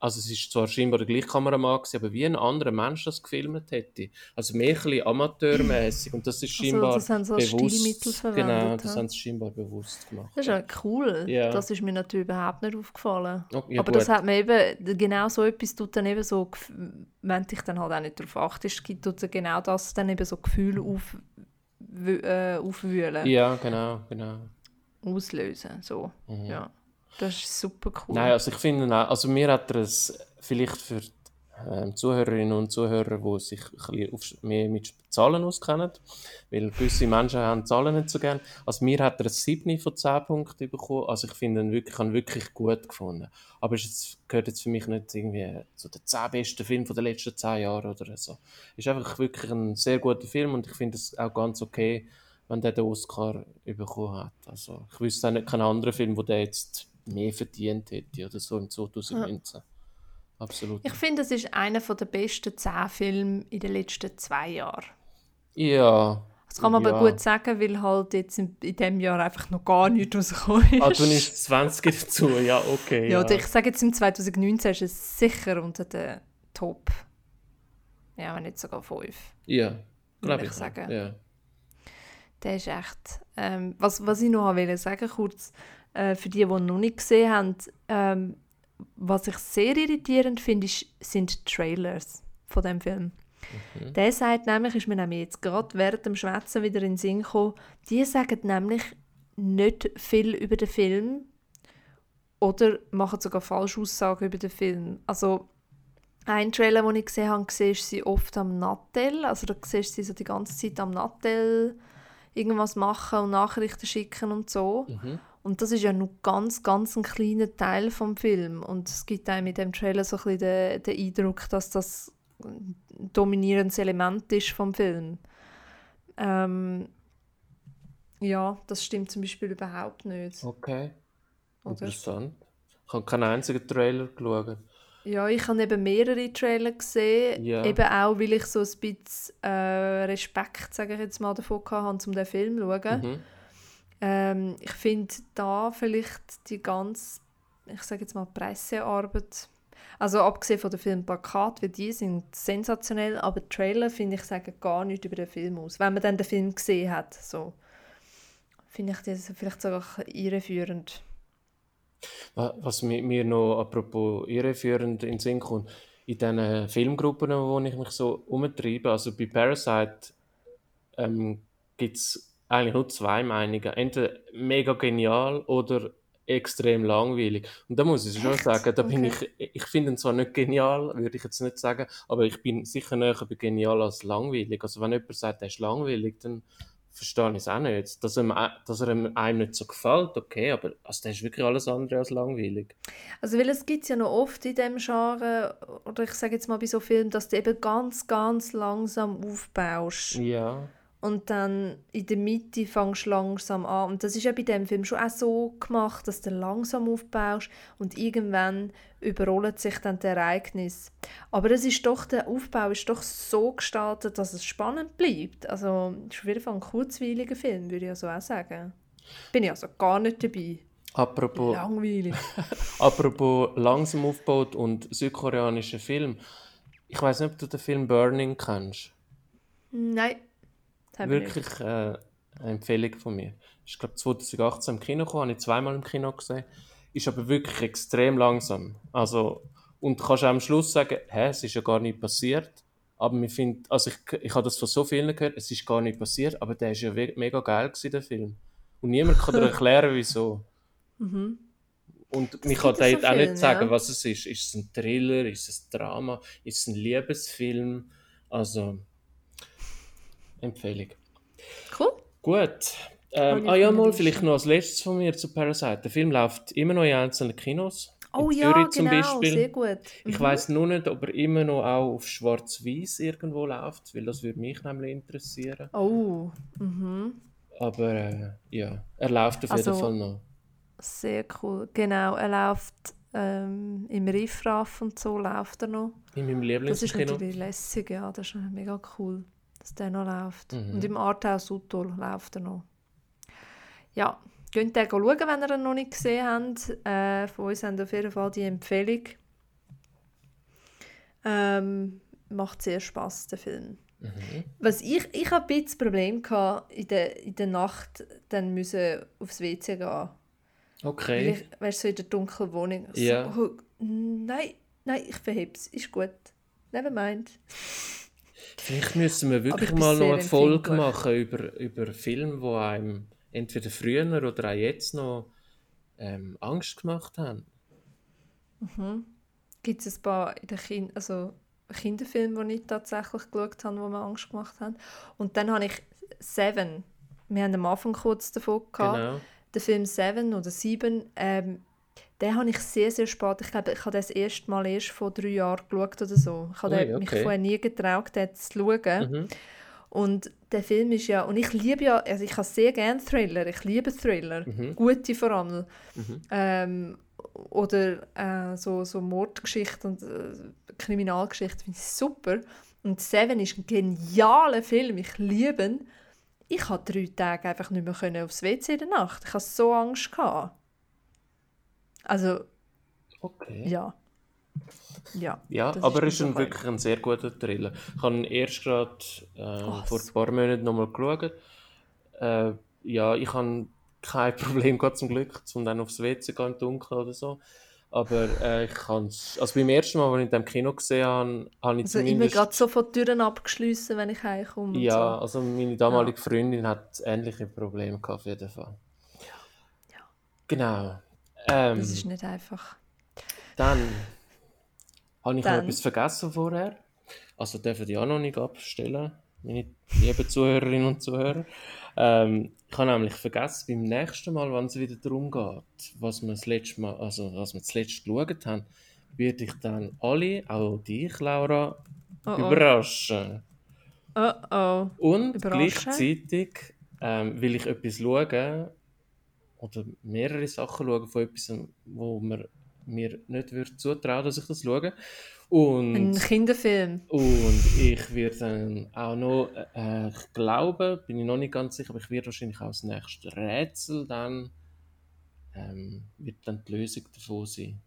also es ist zwar scheinbar der gleiche Kameramann, aber wie ein anderer Mensch das gefilmt hätte. Also mehr ein amateurmäßig und das ist scheinbar also, das bewusst. Stilmittel verwendet. Genau, das haben sie scheinbar bewusst gemacht. Das ist ja cool. Ja. Das ist mir natürlich überhaupt nicht aufgefallen. Oh, ja, aber gut. das hat mir eben, genau so etwas tut dann eben so, wenn dich dann halt auch nicht darauf achtest, tut genau das dann eben so Gefühle auf, äh, aufwühlen. Ja, genau, genau. Auslösen, so, mhm. ja. Das ist super cool. Nein, also ich finde auch, also mir hat er es vielleicht für ähm, Zuhörerinnen und Zuhörer, die sich ein bisschen mehr mit Zahlen auskennen, weil gewisse Menschen haben Zahlen nicht so gerne. Also mir hat er ein 7 von 10 Punkten bekommen, also ich finde ihn wirklich, ihn wirklich gut gefunden. Aber es gehört jetzt für mich nicht irgendwie zu den 10 besten Filmen der letzten 10 Jahre oder so. Es ist einfach wirklich ein sehr guter Film und ich finde es auch ganz okay, wenn der den Oscar bekommen hat. Also ich wüsste auch nicht keinen anderen Film, wo der jetzt mehr verdient hätte oder so im 2019. Ja. Absolut. Ich finde, es ist einer der besten zehn Filme in den letzten zwei Jahren. Ja. Das kann man ja. aber gut sagen, weil halt jetzt in, in diesem Jahr einfach noch gar nichts rausgekommen ist. Ah, du nimmst 20 dazu, ja, okay. Ja, ja. ich sage jetzt im 2019 ist es sicher unter den Top. Ja, wenn nicht sogar 5. Ja, glaube ich. Sagen. Ja. Der ist echt. Ähm, was, was ich noch wollte sagen, kurz äh, für die, die noch nicht gesehen haben, ähm, was ich sehr irritierend finde, sind Trailers von dem Film. Mhm. Der sagt nämlich, ist mir nämlich jetzt gerade während dem Schwätzen wieder in den Sinn gekommen, die sagen nämlich nicht viel über den Film oder machen sogar falsche Aussagen über den Film. Also ein Trailer, den ich gesehen habe, siehst sie oft am Nattel, also da siehst du sie so die ganze Zeit am Nattel irgendwas machen und Nachrichten schicken und so. Mhm. Und das ist ja nur ganz, ganz ein kleiner Teil vom Film. Und es gibt einem mit dem Trailer so ein bisschen den, den Eindruck, dass das ein dominierendes Element ist vom Film. Ähm, ja, das stimmt zum Beispiel überhaupt nicht. Okay. Oder? Interessant. Ich habe keinen einzigen Trailer geschaut. Ja, ich habe eben mehrere Trailer gesehen. Ja. Eben auch, weil ich so ein bisschen äh, Respekt, sage ich jetzt mal, davon hatte, um diesen Film zu schauen. Mhm. Ähm, ich finde da vielleicht die ganz, ich sage jetzt mal Pressearbeit, also abgesehen von den Filmplakat, weil die sind sensationell, aber Trailer finde ich sagen gar nichts über den Film aus. Wenn man dann den Film gesehen hat, so finde ich das vielleicht sogar irreführend. Was mir noch apropos irreführend in Sinn kommt, in diesen Filmgruppen, wo ich mich so umtreibe, also bei Parasite ähm, gibt es eigentlich nur zwei Meinungen. Entweder mega genial oder extrem langweilig. Und da muss ich schon Echt? sagen, da bin okay. ich, ich finde ihn zwar nicht genial, würde ich jetzt nicht sagen, aber ich bin sicher näher bei genial als langweilig. Also wenn jemand sagt, er ist langweilig, dann verstehe ich es auch nicht. Dass, er, dass er einem nicht so gefällt, okay, aber also, der ist wirklich alles andere als langweilig. Also weil es gibt ja noch oft in dem Genre, oder ich sage jetzt mal bei so Filmen, dass du eben ganz, ganz langsam aufbaust. Ja und dann in der Mitte fängst du langsam an. Und das ist ja bei dem Film schon auch so gemacht, dass du langsam aufbaust und irgendwann überrollen sich dann die Ereignisse. Aber es ist doch, der Aufbau ist doch so gestaltet, dass es spannend bleibt. Also es ist auf jeden Fall ein kurzweiliger Film, würde ich also auch sagen. Bin ich also gar nicht dabei. Apropos, Langweilig. apropos langsam aufgebaut und südkoreanischer Film Ich weiß nicht, ob du den Film Burning kennst. Nein. das habe ich nicht. Wirklich äh, eine Empfehlung von mir. Ich glaube 2018 im Kino gekommen, habe ich zweimal im Kino gesehen. Ist aber wirklich extrem langsam. Also, und du kannst auch am Schluss sagen, hä, es ist ja gar nicht passiert. Aber mir find, also ich, ich habe das von so vielen gehört, es ist gar nicht passiert, aber der ist ja mega geil gewesen, der Film. Und niemand kann dir erklären, wieso. Mhm. Und mich kann gibt es da jetzt so auch nicht sagen, ja. was es ist. Ist es ein Thriller, ist es ein Drama, ist es ein Liebesfilm? Also, Empfehlung. Cool. Gut. Ähm, ich ah ja, mal, vielleicht noch als letztes von mir zu Parasite. Der Film läuft immer noch in einzelnen Kinos. Oh in ja, Zürich zum genau, Beispiel. sehr gut. Ich Mhm. weiß nur nicht, ob er immer noch auch auf Schwarz-Weiß irgendwo läuft, weil das würde mich nämlich interessieren. Oh, mhm. Aber äh, ja, er läuft auf Also- jeden Fall noch. sehr cool. Genau, er läuft ähm, im Riffraff und so läuft er noch. In meinem Das ist Lieblingskino. natürlich lässig, ja, das ist mega cool, dass der noch läuft. Mhm. Und im Arthouse Sutol läuft er noch. Ja, könnt ihr schauen, wenn ihr ihn noch nicht gesehen habt. Äh, von uns haben auf jeden Fall die Empfehlung. Ähm, macht sehr Spaß der Film. Mhm. Was ich, ich habe ein bisschen das Problem gehabt, in der, in der Nacht dann müssen aufs WC gehen. Okay. ich, weißt du, so in der dunklen Wohnung. So, Ja. oh, nein, nein, ich verheb's. Ist gut. Never mind. Vielleicht müssen wir wirklich mal noch eine Folge machen über, über Filme, die einem entweder früher oder auch jetzt noch ähm, Angst gemacht haben. Gibt es ein paar in den kind also Kinderfilme, die ich tatsächlich geschaut habe, die mir Angst gemacht haben. Und dann habe ich Seven. Wir haben am Anfang kurz davon gehabt. Genau. Den Film Seven oder Sieben. Ähm, den habe ich sehr, sehr spät. Ich glaube, ich habe das erste Mal erst vor drei Jahren geschaut oder so. Ich habe Ui, den- mich okay. vorher nie getraut, den zu schauen. Mhm. Und der Film ist ja, und ich liebe ja, also ich habe sehr gerne Thriller, ich liebe Thriller, Mhm. gute vor allem. Mhm. Ähm, oder äh, so, so Mordgeschichte und äh, Kriminalgeschichte finde ich super. Und Seven ist ein genialer Film, ich liebe ihn. Ich konnte drei Tage einfach nicht mehr können aufs WC in der Nacht. Ich hatte so Angst. Gehabt. Also, Okay. ja. Ja, Ja, aber es ist ein, wirklich ein sehr guter Thriller. Ich habe erst gerade äh, Oh, vor ein paar Monaten nochmal geschaut. Äh, ja, ich habe kein Problem gehabt, zum Glück, um dann aufs WC zu gehen im Dunkeln oder so. Aber äh, ich kann es. Also beim ersten Mal, als ich in dem Kino gesehen habe, habe ich Also immer zumindest. gerade sofort Türen abgeschlossen, wenn ich heimkomme. ja, so. also meine damalige Freundin hat ähnliche Probleme gehabt, auf jeden Fall. Ja. Genau. Ähm, Das ist nicht einfach. Dann habe ich noch Dann. etwas vergessen vorher. Also dürfen die auch noch nicht abstellen, meine lieben Zuhörerinnen und Zuhörer. Ähm, ich habe nämlich vergessen, beim nächsten Mal, wenn es wieder darum geht, was wir das letzte Mal, also was wir das letzte geschaut haben, werde ich dann alle, auch dich, Laura, Oh, oh. überraschen. Oh oh. Und gleichzeitig ähm, will ich etwas schauen oder mehrere Sachen schauen von etwas, wo man mir nicht würde zutrauen, dass ich das schaue. Und, Ein Kinderfilm. und ich werde dann auch noch, äh, ich glaube, bin ich noch nicht ganz sicher, aber ich werde wahrscheinlich auch das nächste Rätsel dann, ähm, wird dann die Lösung davon sein.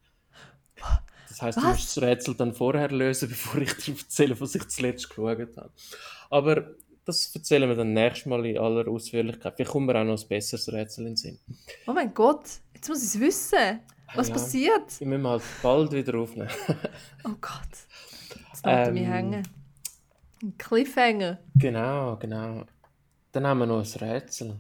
Das heisst, du musst das Rätsel dann vorher lösen, bevor ich dir erzähle, was ich zuletzt geschaut habe. Aber das erzählen wir dann nächstes Mal in aller Ausführlichkeit. Vielleicht kommt mir auch noch ein besseres Rätsel in den Sinn. Oh mein Gott, jetzt muss ich es wissen. Was Ja. passiert? Wir müssen halt bald wieder aufnehmen. Oh Gott. Jetzt lässt er mich Ähm. hängen. Ein Cliffhanger. genau, genau. Dann haben wir noch ein Rätsel.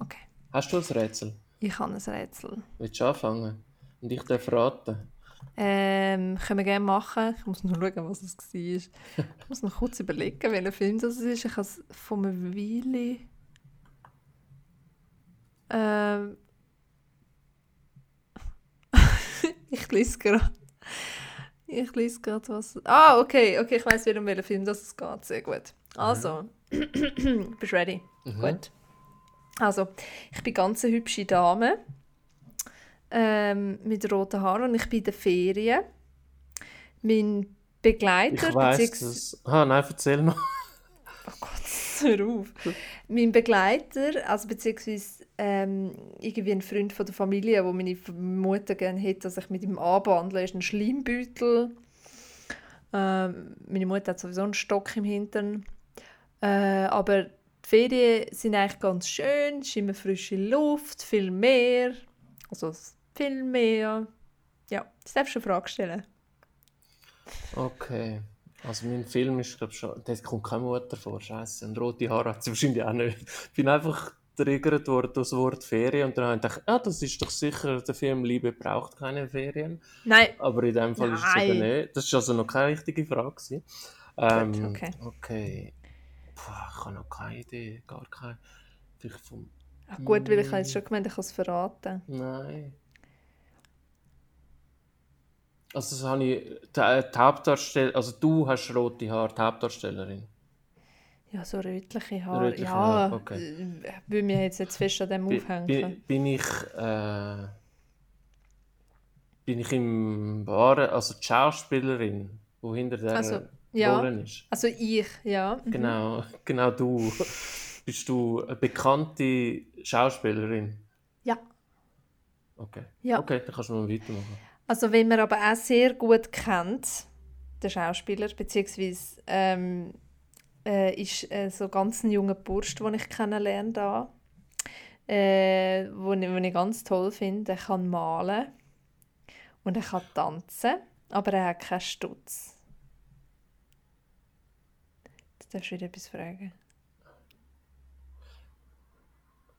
Okay, Hast du ein Rätsel? ich habe ein Rätsel. Willst du anfangen? Und ich darf raten. Ähm, können wir gerne machen. Ich muss noch schauen, was es war. Ich muss noch kurz überlegen, welcher Film das ist. Ich habe es von einem Weile... Ähm... ich lese gerade. Ich lese gerade was... Ah, okay, okay, ich weiß wieder, um welchen Film das es geht. Sehr gut. Also, bist du ready? Mhm. Gut. Also, ich bin ganz eine hübsche Dame ähm, mit roten Haaren und ich bin in der Ferien. Mein Begleiter, Ich beziehungs- das. Ah, nein, erzähl noch. Oh Gott, hör auf. Mein Begleiter, also beziehungsweise ähm, irgendwie ein Freund von der Familie, wo meine Mutter gerne hätte, dass ich mit ihm anbandle, ist ein Schleimbeutel. Ähm, meine Mutter hat sowieso einen Stock im Hintern. Äh, aber die Ferien sind eigentlich ganz schön, es ist immer frische Luft, viel mehr. Also viel mehr. Ja, das darfst du eine Frage stellen. Okay. Also mein Film ist, glaube schon, da kommt keine Mutter vor, scheiße. Und rote Haare hat sie wahrscheinlich auch nicht. Ich bin einfach getriggert worden durch das Wort Ferien und dann habe ich gedacht, ah, das ist doch sicher, der Film Liebe braucht keine Ferien. Nein. Aber in dem Fall Nein. ist es eben nicht. Das war also noch keine richtige Frage. gewesen. Ähm, Gut, okay. okay. Puh, ich habe noch keine Idee, gar keine. Vielleicht vom... Ach gut, weil ich habe jetzt schon gemeint, ich kann es verraten. Nein. Also das habe ich... Die, die Hauptdarstellerin... Also du hast rote Haare, die Hauptdarstellerin. Ja, so rötliche Haare. Rötliche ja, Haare, okay. äh, will mir jetzt nicht fest an dem Bi- aufhängen. Bin, ich... Äh, bin ich im Wahre... Also die Schauspielerin, die hinter der Also, ja. Ist. Also ich, ja. mhm. Genau, genau du. Bist du eine bekannte Schauspielerin? Ja. Okay. Ja. Okay, dann kannst du mal weitermachen. Also wenn man aber auch sehr gut kennt, der Schauspieler, beziehungsweise ähm, äh, ist äh, so ganz ein junger Bursch, den ich kennenlerne da, äh, ich, wo ich ganz toll finde. Er kann malen und er kann tanzen, aber er hat keinen Stutz. Jetzt darfst du wieder etwas fragen.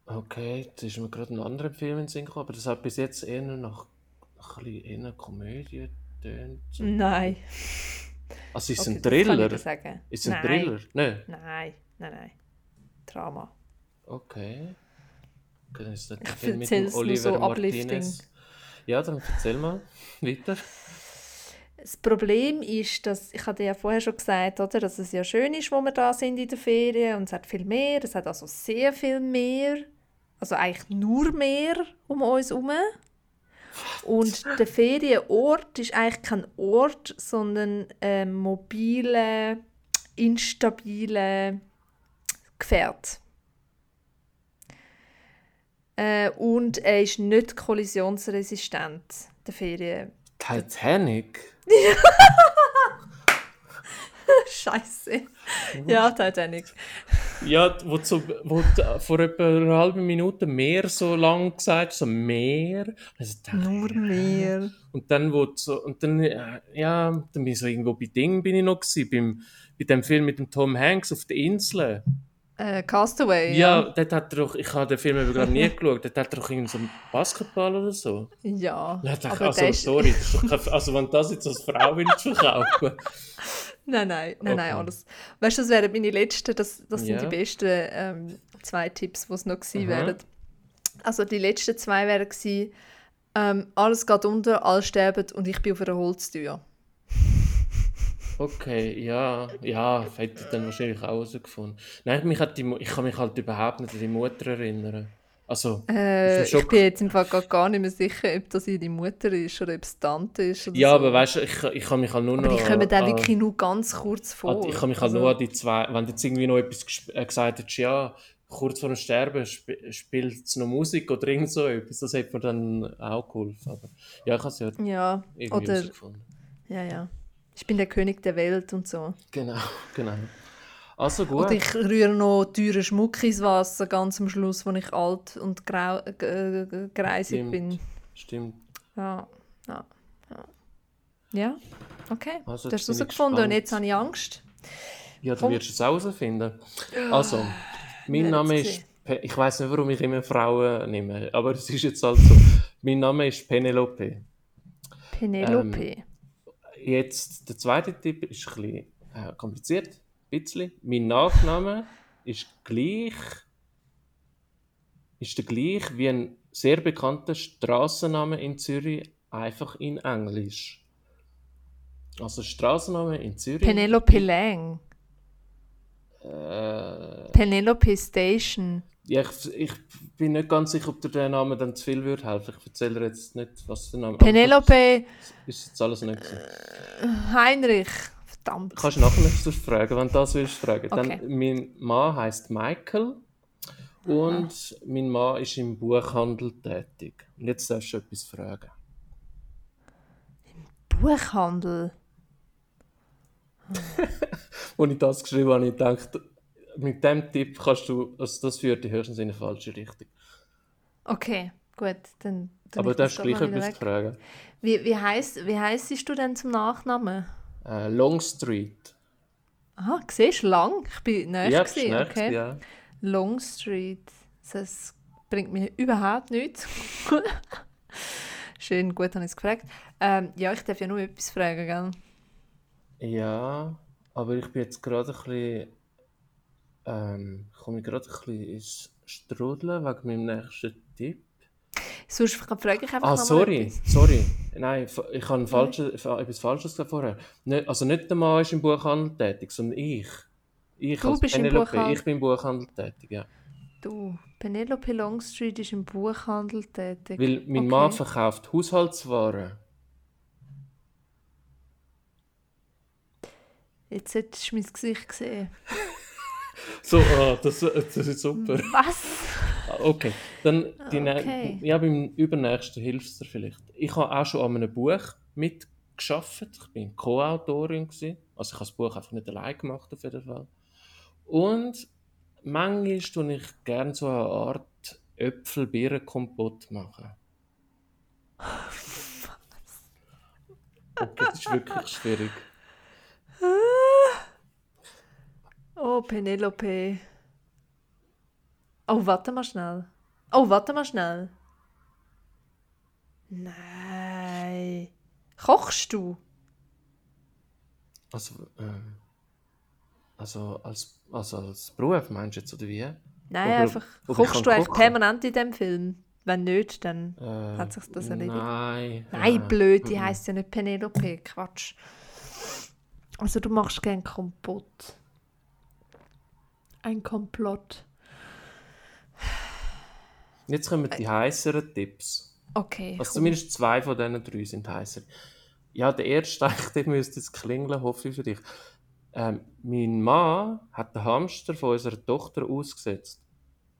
Okay, jetzt ist mir gerade ein anderer Film in den Sinn gekommen, aber das hat bis jetzt eher nach nach ein bisschen eher eine Komödie getönt. Nein. Also ist es Okay, ein das kann ich Thriller? sagen. Ist es ein Nein. Thriller? Nein. Nein, nein, nein. Drama. Okay. dann ist das mit dem Oliver so Martinez. Ja, dann erzähl mal weiter. Das Problem ist, dass, ich hatte ja vorher schon gesagt, oder, dass es ja schön ist, wo wir da sind in der Ferien und es hat viel mehr, es hat also sehr viel mehr, also eigentlich nur mehr um uns herum. Und der Ferienort ist eigentlich kein Ort, sondern ein mobile, instabile Gefährt. Äh, und er ist nicht kollisionsresistent, der Ferien. Titanic? Scheiße. Ja, Titanic. Ja, wo, so, wo du vor etwa einer halben Minute mehr so lang gesagt so mehr. Also, dachte, Nur mehr. Und dann, wo so, und dann, äh, ja, dann bin ich so irgendwo bei Ding bin ich noch gewesen, beim, bei dem Film mit dem Tom Hanks auf der Insel. Äh, Castaway. Ja, Ja. dort hat er doch, ich habe den Film aber gerade nie geschaut, dort hat er doch irgendwie so Basketball oder so. Ja. Dachte Aber also, sorry, also wenn das jetzt als Frau willst verkaufen. Nein, nein, nein, nein, Okay. alles. Weißt du, das wären meine letzten, das, das sind Ja. die besten ähm, zwei Tipps, die es noch gewesen Aha. wären. Also die letzten zwei wären gewesen, ähm, alles geht unter, alle sterben und ich bin auf einer Holztür. Okay, ja, ja, hätte ich dann wahrscheinlich auch herausgefunden. Nein, mich hat die, ich kann mich halt überhaupt nicht an die Mutter erinnern. Also, Äh, ich bin jetzt im Fall gar- nicht mehr sicher, ob das ihre Mutter ist oder ob es Tante ist. Ja, so. aber weißt du, ich, ich kann mich halt nur Aber noch... die kommen da wirklich nur ganz kurz vor. Ich kann mich halt Also- nur an die zwei... Wenn du jetzt irgendwie noch etwas äh, gesagt hättest, ja, kurz vor dem Sterben sp spielt es noch Musik oder irgend so etwas, das hätte mir dann auch geholfen. Aber ja, ich habe es ja Ja, irgendwie oder ja, ja. Ich bin der König der Welt und so. Genau, genau. Also gut. Oder ich rühre noch teuren Schmuck ins Wasser, ganz am Schluss, wenn ich alt und grau, äh, äh, greisig Stimmt. bin. Stimmt. Ja, ja, ja. Ja, okay. Also, du hast es herausgefunden und jetzt habe ich Angst. Ja, du wirst es auch herausfinden. Also, mein Name ist. Pe ich weiß nicht, warum ich immer Frauen nehme, aber es ist jetzt halt so. Mein Name ist Penelope. Penelope. Ähm, Jetzt, der zweite Tipp ist ein bisschen äh, kompliziert. Bisschen. Mein Nachname ist gleich. Ist der gleich wie ein sehr bekannter Straßenname in Zürich, einfach in Englisch. Also Straßenname in Zürich. Penelope Lang. Äh, Penelope Station. ja, ich, ich bin nicht ganz sicher, ob dir der Name dann zu viel würde helfen. Ich erzähle dir jetzt nicht, was der Name Penelope Ist jetzt alles nicht gewesen. Heinrich. Verdammt. Kannst du nachher nicht fragen, wenn du das willst fragen. Okay. Dann, mein Mann heißt Michael und mein Mann ist im Buchhandel tätig. Und jetzt darfst du etwas fragen. Buchhandel. Als ich das geschrieben habe, habe ich gedacht, mit dem Tipp kannst du, also das führt dich höchstens in eine falsche Richtung. Okay, gut, dann. tue Aber du doch gleich etwas fragen. Wie, wie heisst wie heissest du denn zum Nachnamen? Äh, Longstreet. Aha, siehst du, lang? Ich bin näher Ja, gewesen, schnell, okay. ja. Longstreet. Das bringt mir überhaupt nichts. Schön, gut, habe ich es gefragt. Ähm, ja, ich darf ja nur etwas fragen, gell? Ja, aber ich bin jetzt gerade ein bisschen, ähm, komme ich gerade ein bisschen ins Strudeln wegen meinem nächsten Tipp. Sonst frage ich einfach Ah, sorry, sorry. Nein, ich habe ein falsches, fa- etwas Falsches gesagt vorher. Nicht, also nicht der Mann ist im Buchhandel tätig, sondern ich. Ich Du als bist im Penelope, Buchhandel. Ich bin im Buchhandel tätig, ja. Du, Penelope Longstreet ist im Buchhandel tätig. Weil mein Okay. Mann verkauft Haushaltswaren. Jetzt hättest du mein Gesicht gesehen. So, ah, das, das ist super. Was? Okay, dann die Okay. ja, beim übernächsten hilfst dir vielleicht. Ich habe auch schon an einem Buch mitgeschafft. Ich bin Co-Autorin gewesen. Also ich habe das Buch einfach nicht allein gemacht auf jeden Fall. Und manchmal tue ich gerne so eine Art Äpfel-Birnen-Kompott machen. Okay, das ist wirklich schwierig. Oh, Penelope. Oh, warte mal schnell. Oh, warte mal schnell. Nein. Kochst du? Also, ähm, also als, also als Beruf meinst du jetzt, oder wie? Nein, Oder- einfach. ich Kochst du eigentlich kochen. permanent in dem Film? Wenn nicht, dann. Äh, Hat sich's das erledigt? Nein. Nein, äh, blöd, die mhm. heisst ja nicht Penelope. Quatsch. Also, du machst gern Kompott. Ein Komplott. Jetzt kommen die heißeren Tipps. Okay. Also komm. zumindest zwei von diesen drei sind heißer. Ja, der erste, eigentlich, der müsste jetzt klingeln, hoffe ich für dich. Ähm, mein Mann hat den Hamster von unserer Tochter ausgesetzt.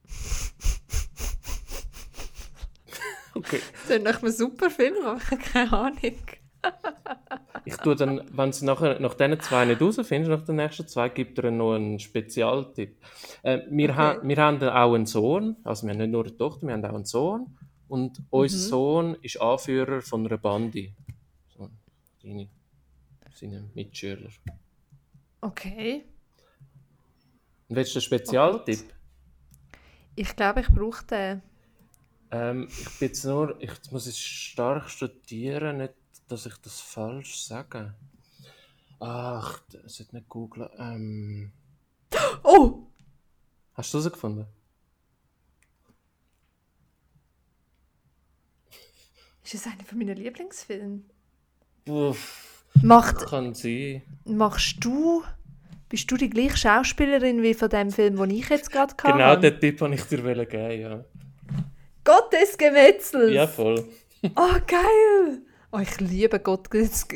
okay. Das ist nach einem super Film, aber ich habe keine Ahnung. Ich tue dann, wenn du nachher nach diesen zwei nicht rausfindest, nach den nächsten zwei, gibt er noch einen Spezialtipp. Äh, wir, Okay. ha wir haben auch einen Sohn, also wir haben nicht nur eine Tochter, wir haben auch einen Sohn. Und unser Mhm. Sohn ist Anführer von einer Bandi. So, seine, seine Mitschüler. Okay. Und willst du einen Spezialtipp? Ich glaube, ich brauche den. Ähm, ich bin jetzt nur, ich muss es stark studieren, nicht, dass ich das falsch sage. Ach, das sollte nicht googlen. Ähm, Oh! hast du es herausgefunden? Ist das einer von meinen Lieblingsfilmen? Uff, Macht, kann sein. machst du. Bist du die gleiche Schauspielerin wie von dem Film, den ich jetzt gerade hatte? Genau den Tipp wollte ich dir geben, ja. Gottes Gemetzels! Ja, voll. Oh, geil! Oh, ich liebe Gott des,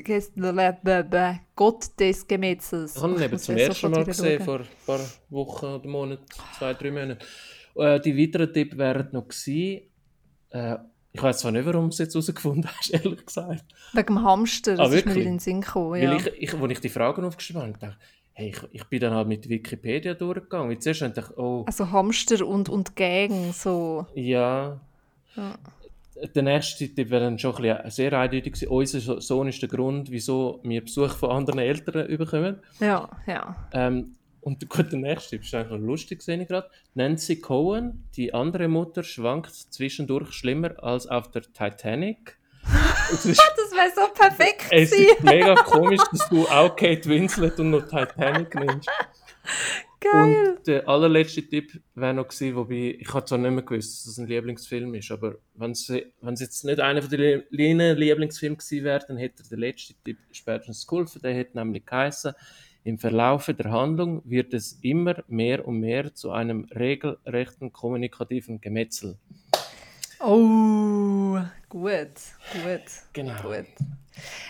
Gemetzels. Ich habe ihn Ich eben zum ersten Mal gesehen, vor ein paar Wochen oder Monaten, zwei, drei Monaten. Äh, die weiteren Tipps wären noch gewesen, äh, ich weiß zwar nicht, warum du es jetzt herausgefunden hast, ehrlich gesagt. Wegen dem Hamster, das Ah, ist mir in den Sinn gekommen. Ja. Weil ich, ich, als ich die Fragen aufgeschrieben habe, dachte hey, ich, ich bin dann halt mit Wikipedia durchgegangen. Weil zuerst dachte ich, oh, Also Hamster und, und Gang, so. ja. Ja. Der nächste Tipp wäre dann schon ein bisschen sehr eindeutig. Unser So- Sohn ist der Grund, wieso wir Besuch von anderen Eltern bekommen. Ja, ja. Ähm, und gut, der nächste Tipp ist eigentlich lustig, sehe ich gerade. Nancy Cohen, die andere Mutter, schwankt zwischendurch schlimmer als auf der Titanic. Das wäre so perfekt es ist mega komisch, dass du auch Kate Winslet und noch Titanic nimmst. Geil. Und der allerletzte Tipp wäre noch gewesen, wobei ich habe zwar nicht mehr gewusst, dass das ein Lieblingsfilm ist, aber wenn es es jetzt nicht einer von den Lie- Lieblingsfilmen gewesen wäre, dann hätte der letzte Tipp spätestens geholfen. Der hätte nämlich geheißen, im Verlaufe der Handlung wird es immer mehr und mehr zu einem regelrechten kommunikativen Gemetzel. Oh, gut, gut, Genau. gut.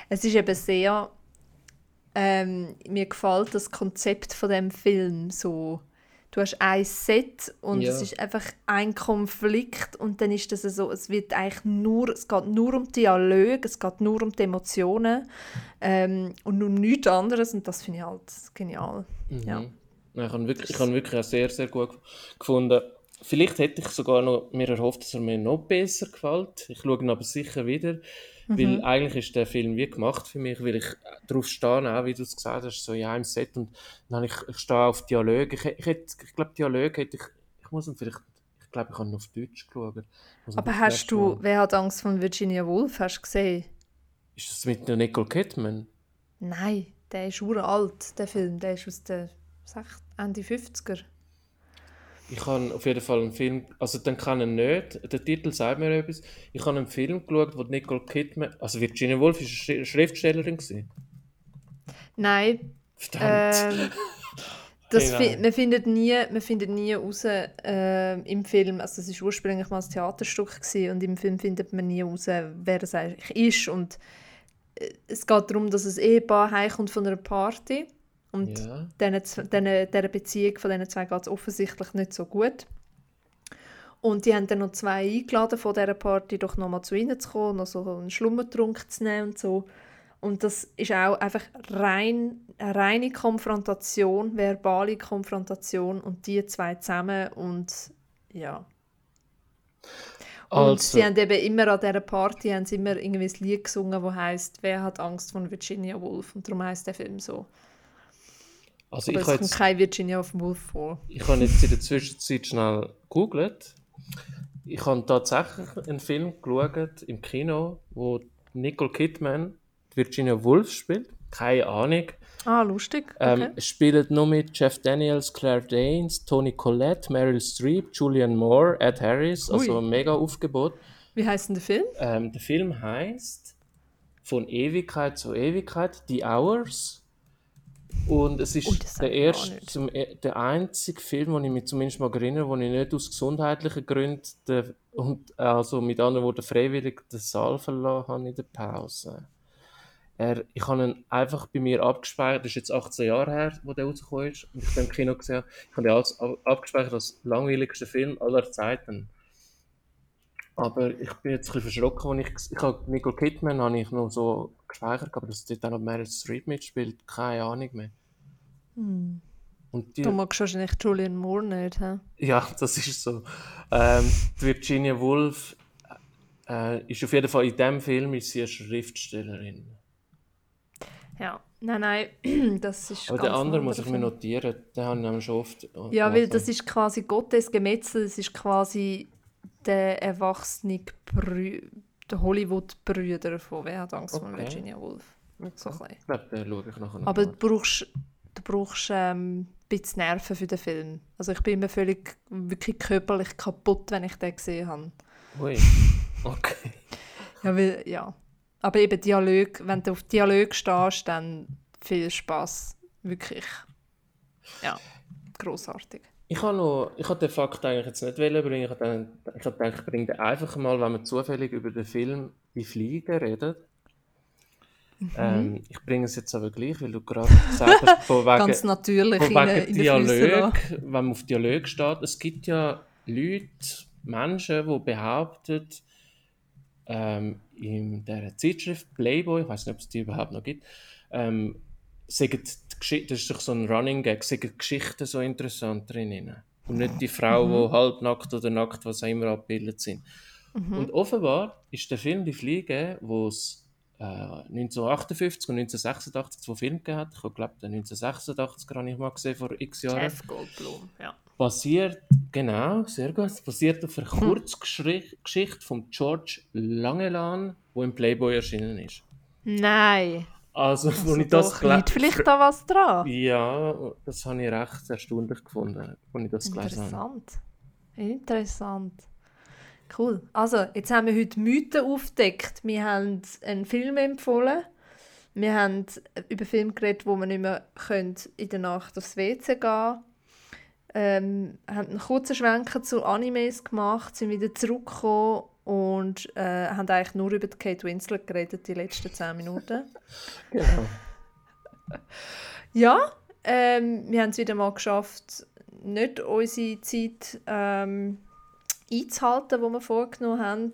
Es ist eben sehr. Ähm, mir gefällt das Konzept von dem Film so. du hast ein Set und Ja. es ist einfach ein Konflikt und dann ist das so, es wird eigentlich nur, es geht nur um Dialog, es geht nur um die Emotionen ähm, und um nichts anderes und das finde ich halt genial. Ja. Mhm. Nein, ich habe wirklich, ich habe wirklich auch sehr, sehr gut gefunden. Vielleicht hätte ich sogar noch mir erhofft, dass er mir noch besser gefällt. Ich schaue ihn aber sicher wieder, Mhm. weil eigentlich ist der Film wie gemacht für mich, weil ich darauf stehe, auch wie du es gesagt hast, so in einem Set und dann ich, ich stehe auf Dialog. Ich, ich, hätte- ich glaube, Dialog hätte ich, ich muss ihn vielleicht, ich glaube, ich habe ihn auf Deutsch geschaut. Aber hast du, Mal- wer hat Angst von Virginia Woolf, hast du gesehen? Ist das mit der Nicole Kidman? Nein, der ist uralt, der Film, der ist aus den Ende 50er. Ich habe auf jeden Fall einen Film, also den kann ich nicht, der Titel sagt mir etwas. Ich habe einen Film geschaut, wo Nicole Kidman, also Virginia Woolf ist eine Schri- Schriftstellerin gewesen. Nein, Verdammt. ähm, das Genau. fi man, findet nie, man findet nie raus äh, im Film, also es war ursprünglich mal ein Theaterstück gewesen, und im Film findet man nie raus, wer es eigentlich ist und äh, es geht darum, dass ein Ehepaar heimkommt von einer Party und ja. diesen- dieser Beziehung von diesen zwei geht es offensichtlich nicht so gut. Und die haben dann noch zwei eingeladen von dieser Party, doch nochmal zu ihnen zu kommen, noch so einen Schlummertrunk zu nehmen und so. Und das ist auch einfach rein, eine reine Konfrontation, verbale Konfrontation und die zwei zusammen und ja. Und Also, sie haben eben immer an dieser Party haben sie immer irgendwie ein Lied gesungen, das heisst «Wer hat Angst von Virginia Woolf?» und darum heisst der Film so. Also Aber ich es habe kommt jetzt, kein Virginia Woolf vor. ich habe jetzt in der Zwischenzeit schnell gegoogelt. Ich habe tatsächlich einen Film geschaut im Kino, wo Nicole Kidman Virginia Woolf spielt. Keine Ahnung. Ah, lustig. Okay. Ähm, es spielen nur mit Jeff Daniels, Claire Danes, Toni Collette, Meryl Streep, Julianne Moore, Ed Harris, also Ui. ein mega Aufgebot. Wie heißt denn der Film? Ähm, der Film heißt Von Ewigkeit zu Ewigkeit, The Hours. Und es ist sagt der erste, zum, e- der einzige Film, den ich mich zumindest mal erinnere, wo ich nicht aus gesundheitlichen Gründen den, und also mit anderen Worten freiwillig den Saal verloren habe in der Pause. Er, ich habe ihn einfach bei mir abgespeichert, das ist jetzt 18 Jahre her, wo der rausgekommen ist, und ich den im Kino gesehen habe. Ich habe den als, ab- abgespeichert als langweiligsten Film aller Zeiten. Aber ich bin jetzt ein bisschen verschrocken, als ich, ich habe Nicole Kidman habe ich noch so gespeichert, aber dass dort auch noch Meryl Streep mitspielt, keine Ahnung mehr. Und die, Du magst wahrscheinlich Julian Moore nicht, hä? ja, das ist so. Ähm, Virginia Woolf äh, ist auf jeden Fall in diesem Film ist sie eine Schriftstellerin. Ja. Nein, nein, das ist Aber den anderen muss ich mir notieren, den habe ich nämlich schon oft. Ja, weil das ist quasi Gottes Gemetzel, das ist quasi der erwachsene Brü der Hollywood-Brüder von «Wer hat Angst von Okay. Virginia Woolf?» So ein. Ich glaube, den schaue ich nachher Aber du brauchst, du brauchst ähm, ein bisschen Nerven für den Film. Also ich bin immer völlig, wirklich körperlich kaputt, wenn ich den gesehen habe. Ui, okay. Ja, weil, ja. Aber eben Dialog, wenn du auf Dialog stehst, dann viel Spaß. Wirklich. Ja, großartig. Ich habe noch, ich habe den Fakt eigentlich jetzt nicht bringen. Ich habe dann- ich habe gedacht, ich bringe den einfach mal, wenn wir zufällig über den Film Die Fliege reden. Mhm. Ähm, ich bringe es jetzt aber gleich, weil du gerade gesagt hast, von wegen, Ganz natürlich von in, wegen in Dialog, lassen. wenn man auf Dialog steht. Es gibt ja Leute, Menschen, die behaupten, ähm, in der Zeitschrift Playboy, ich weiß nicht, ob es die überhaupt noch gibt, ähm, sagen die Gesch- das ist doch so ein Running Gag, die Geschichten so interessant drinnen. Und nicht die Frau, Mhm. die halbnackt oder nackt, was auch immer abgebildet sind. Mhm. Und offenbar ist der Film Die Fliege, wo es äh, 1958 und 1986 zwei Filme hat, ich glaube, den 1986 habe ich mal gesehen, vor x Jahren, Jeff Goldblum, ja. basiert, genau, sehr gut, basiert auf einer Hm. Kurzgeschichte von George Langelan, wo im Playboy erschienen ist. Nein. Also, wo Also ich das liegt vielleicht da was dran? Ja, das habe ich recht erstaunlich gefunden, als ich das gelesen habe. Interessant. Interessant. Cool. Also, jetzt haben wir heute Mythen aufgedeckt. Wir haben einen Film empfohlen. Wir haben über Filme geredet, wo man nicht mehr in der Nacht aufs WC gehen können. Ähm, haben einen kurzen Schwenker zu Animes gemacht, sind wieder zurückgekommen und äh, haben eigentlich nur über die Kate Winslet geredet, die letzten 10 Minuten. Genau. Ja, ähm, wir haben es wieder mal geschafft, nicht unsere Zeit ähm, einzuhalten, die wir vorgenommen haben.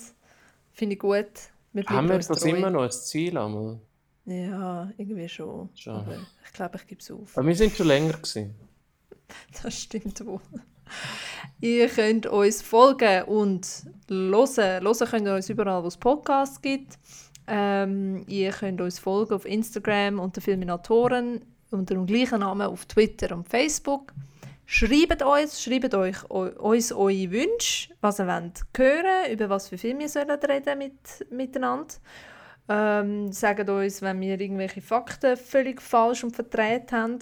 Finde ich gut. Wir haben wir das immer noch als Ziel? Einmal? Ja, irgendwie schon. schon. Ich glaube, ich gebe es auf. Aber wir sind schon länger gewesen. Das stimmt wohl. Ihr könnt uns folgen und hören. Hören könnt ihr uns überall, wo es Podcasts gibt. Ähm, ihr könnt uns folgen auf Instagram unter Filminatoren, unter dem gleichen Namen auf Twitter und Facebook. Schreibt uns, schreibt euch uns eure Wünsche, was ihr wollt hören, über was für Filme ihr sollen reden mit, miteinander. Ähm, sagt uns, wenn wir irgendwelche Fakten völlig falsch und verdreht haben,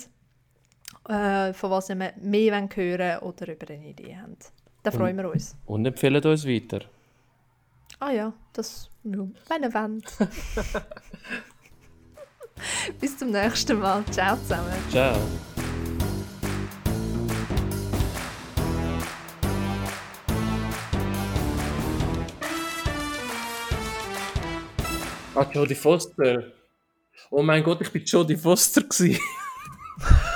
äh, von was ihr mehr hören wollen oder über eine Idee habt. Da freuen wir uns. Und empfehlen uns weiter. Ah ja, das, wenn ihr wollt. Bis zum nächsten Mal. Ciao zusammen. Ciao. Ah, Jodie Foster. Oh mein Gott, ich bin Jodie Foster.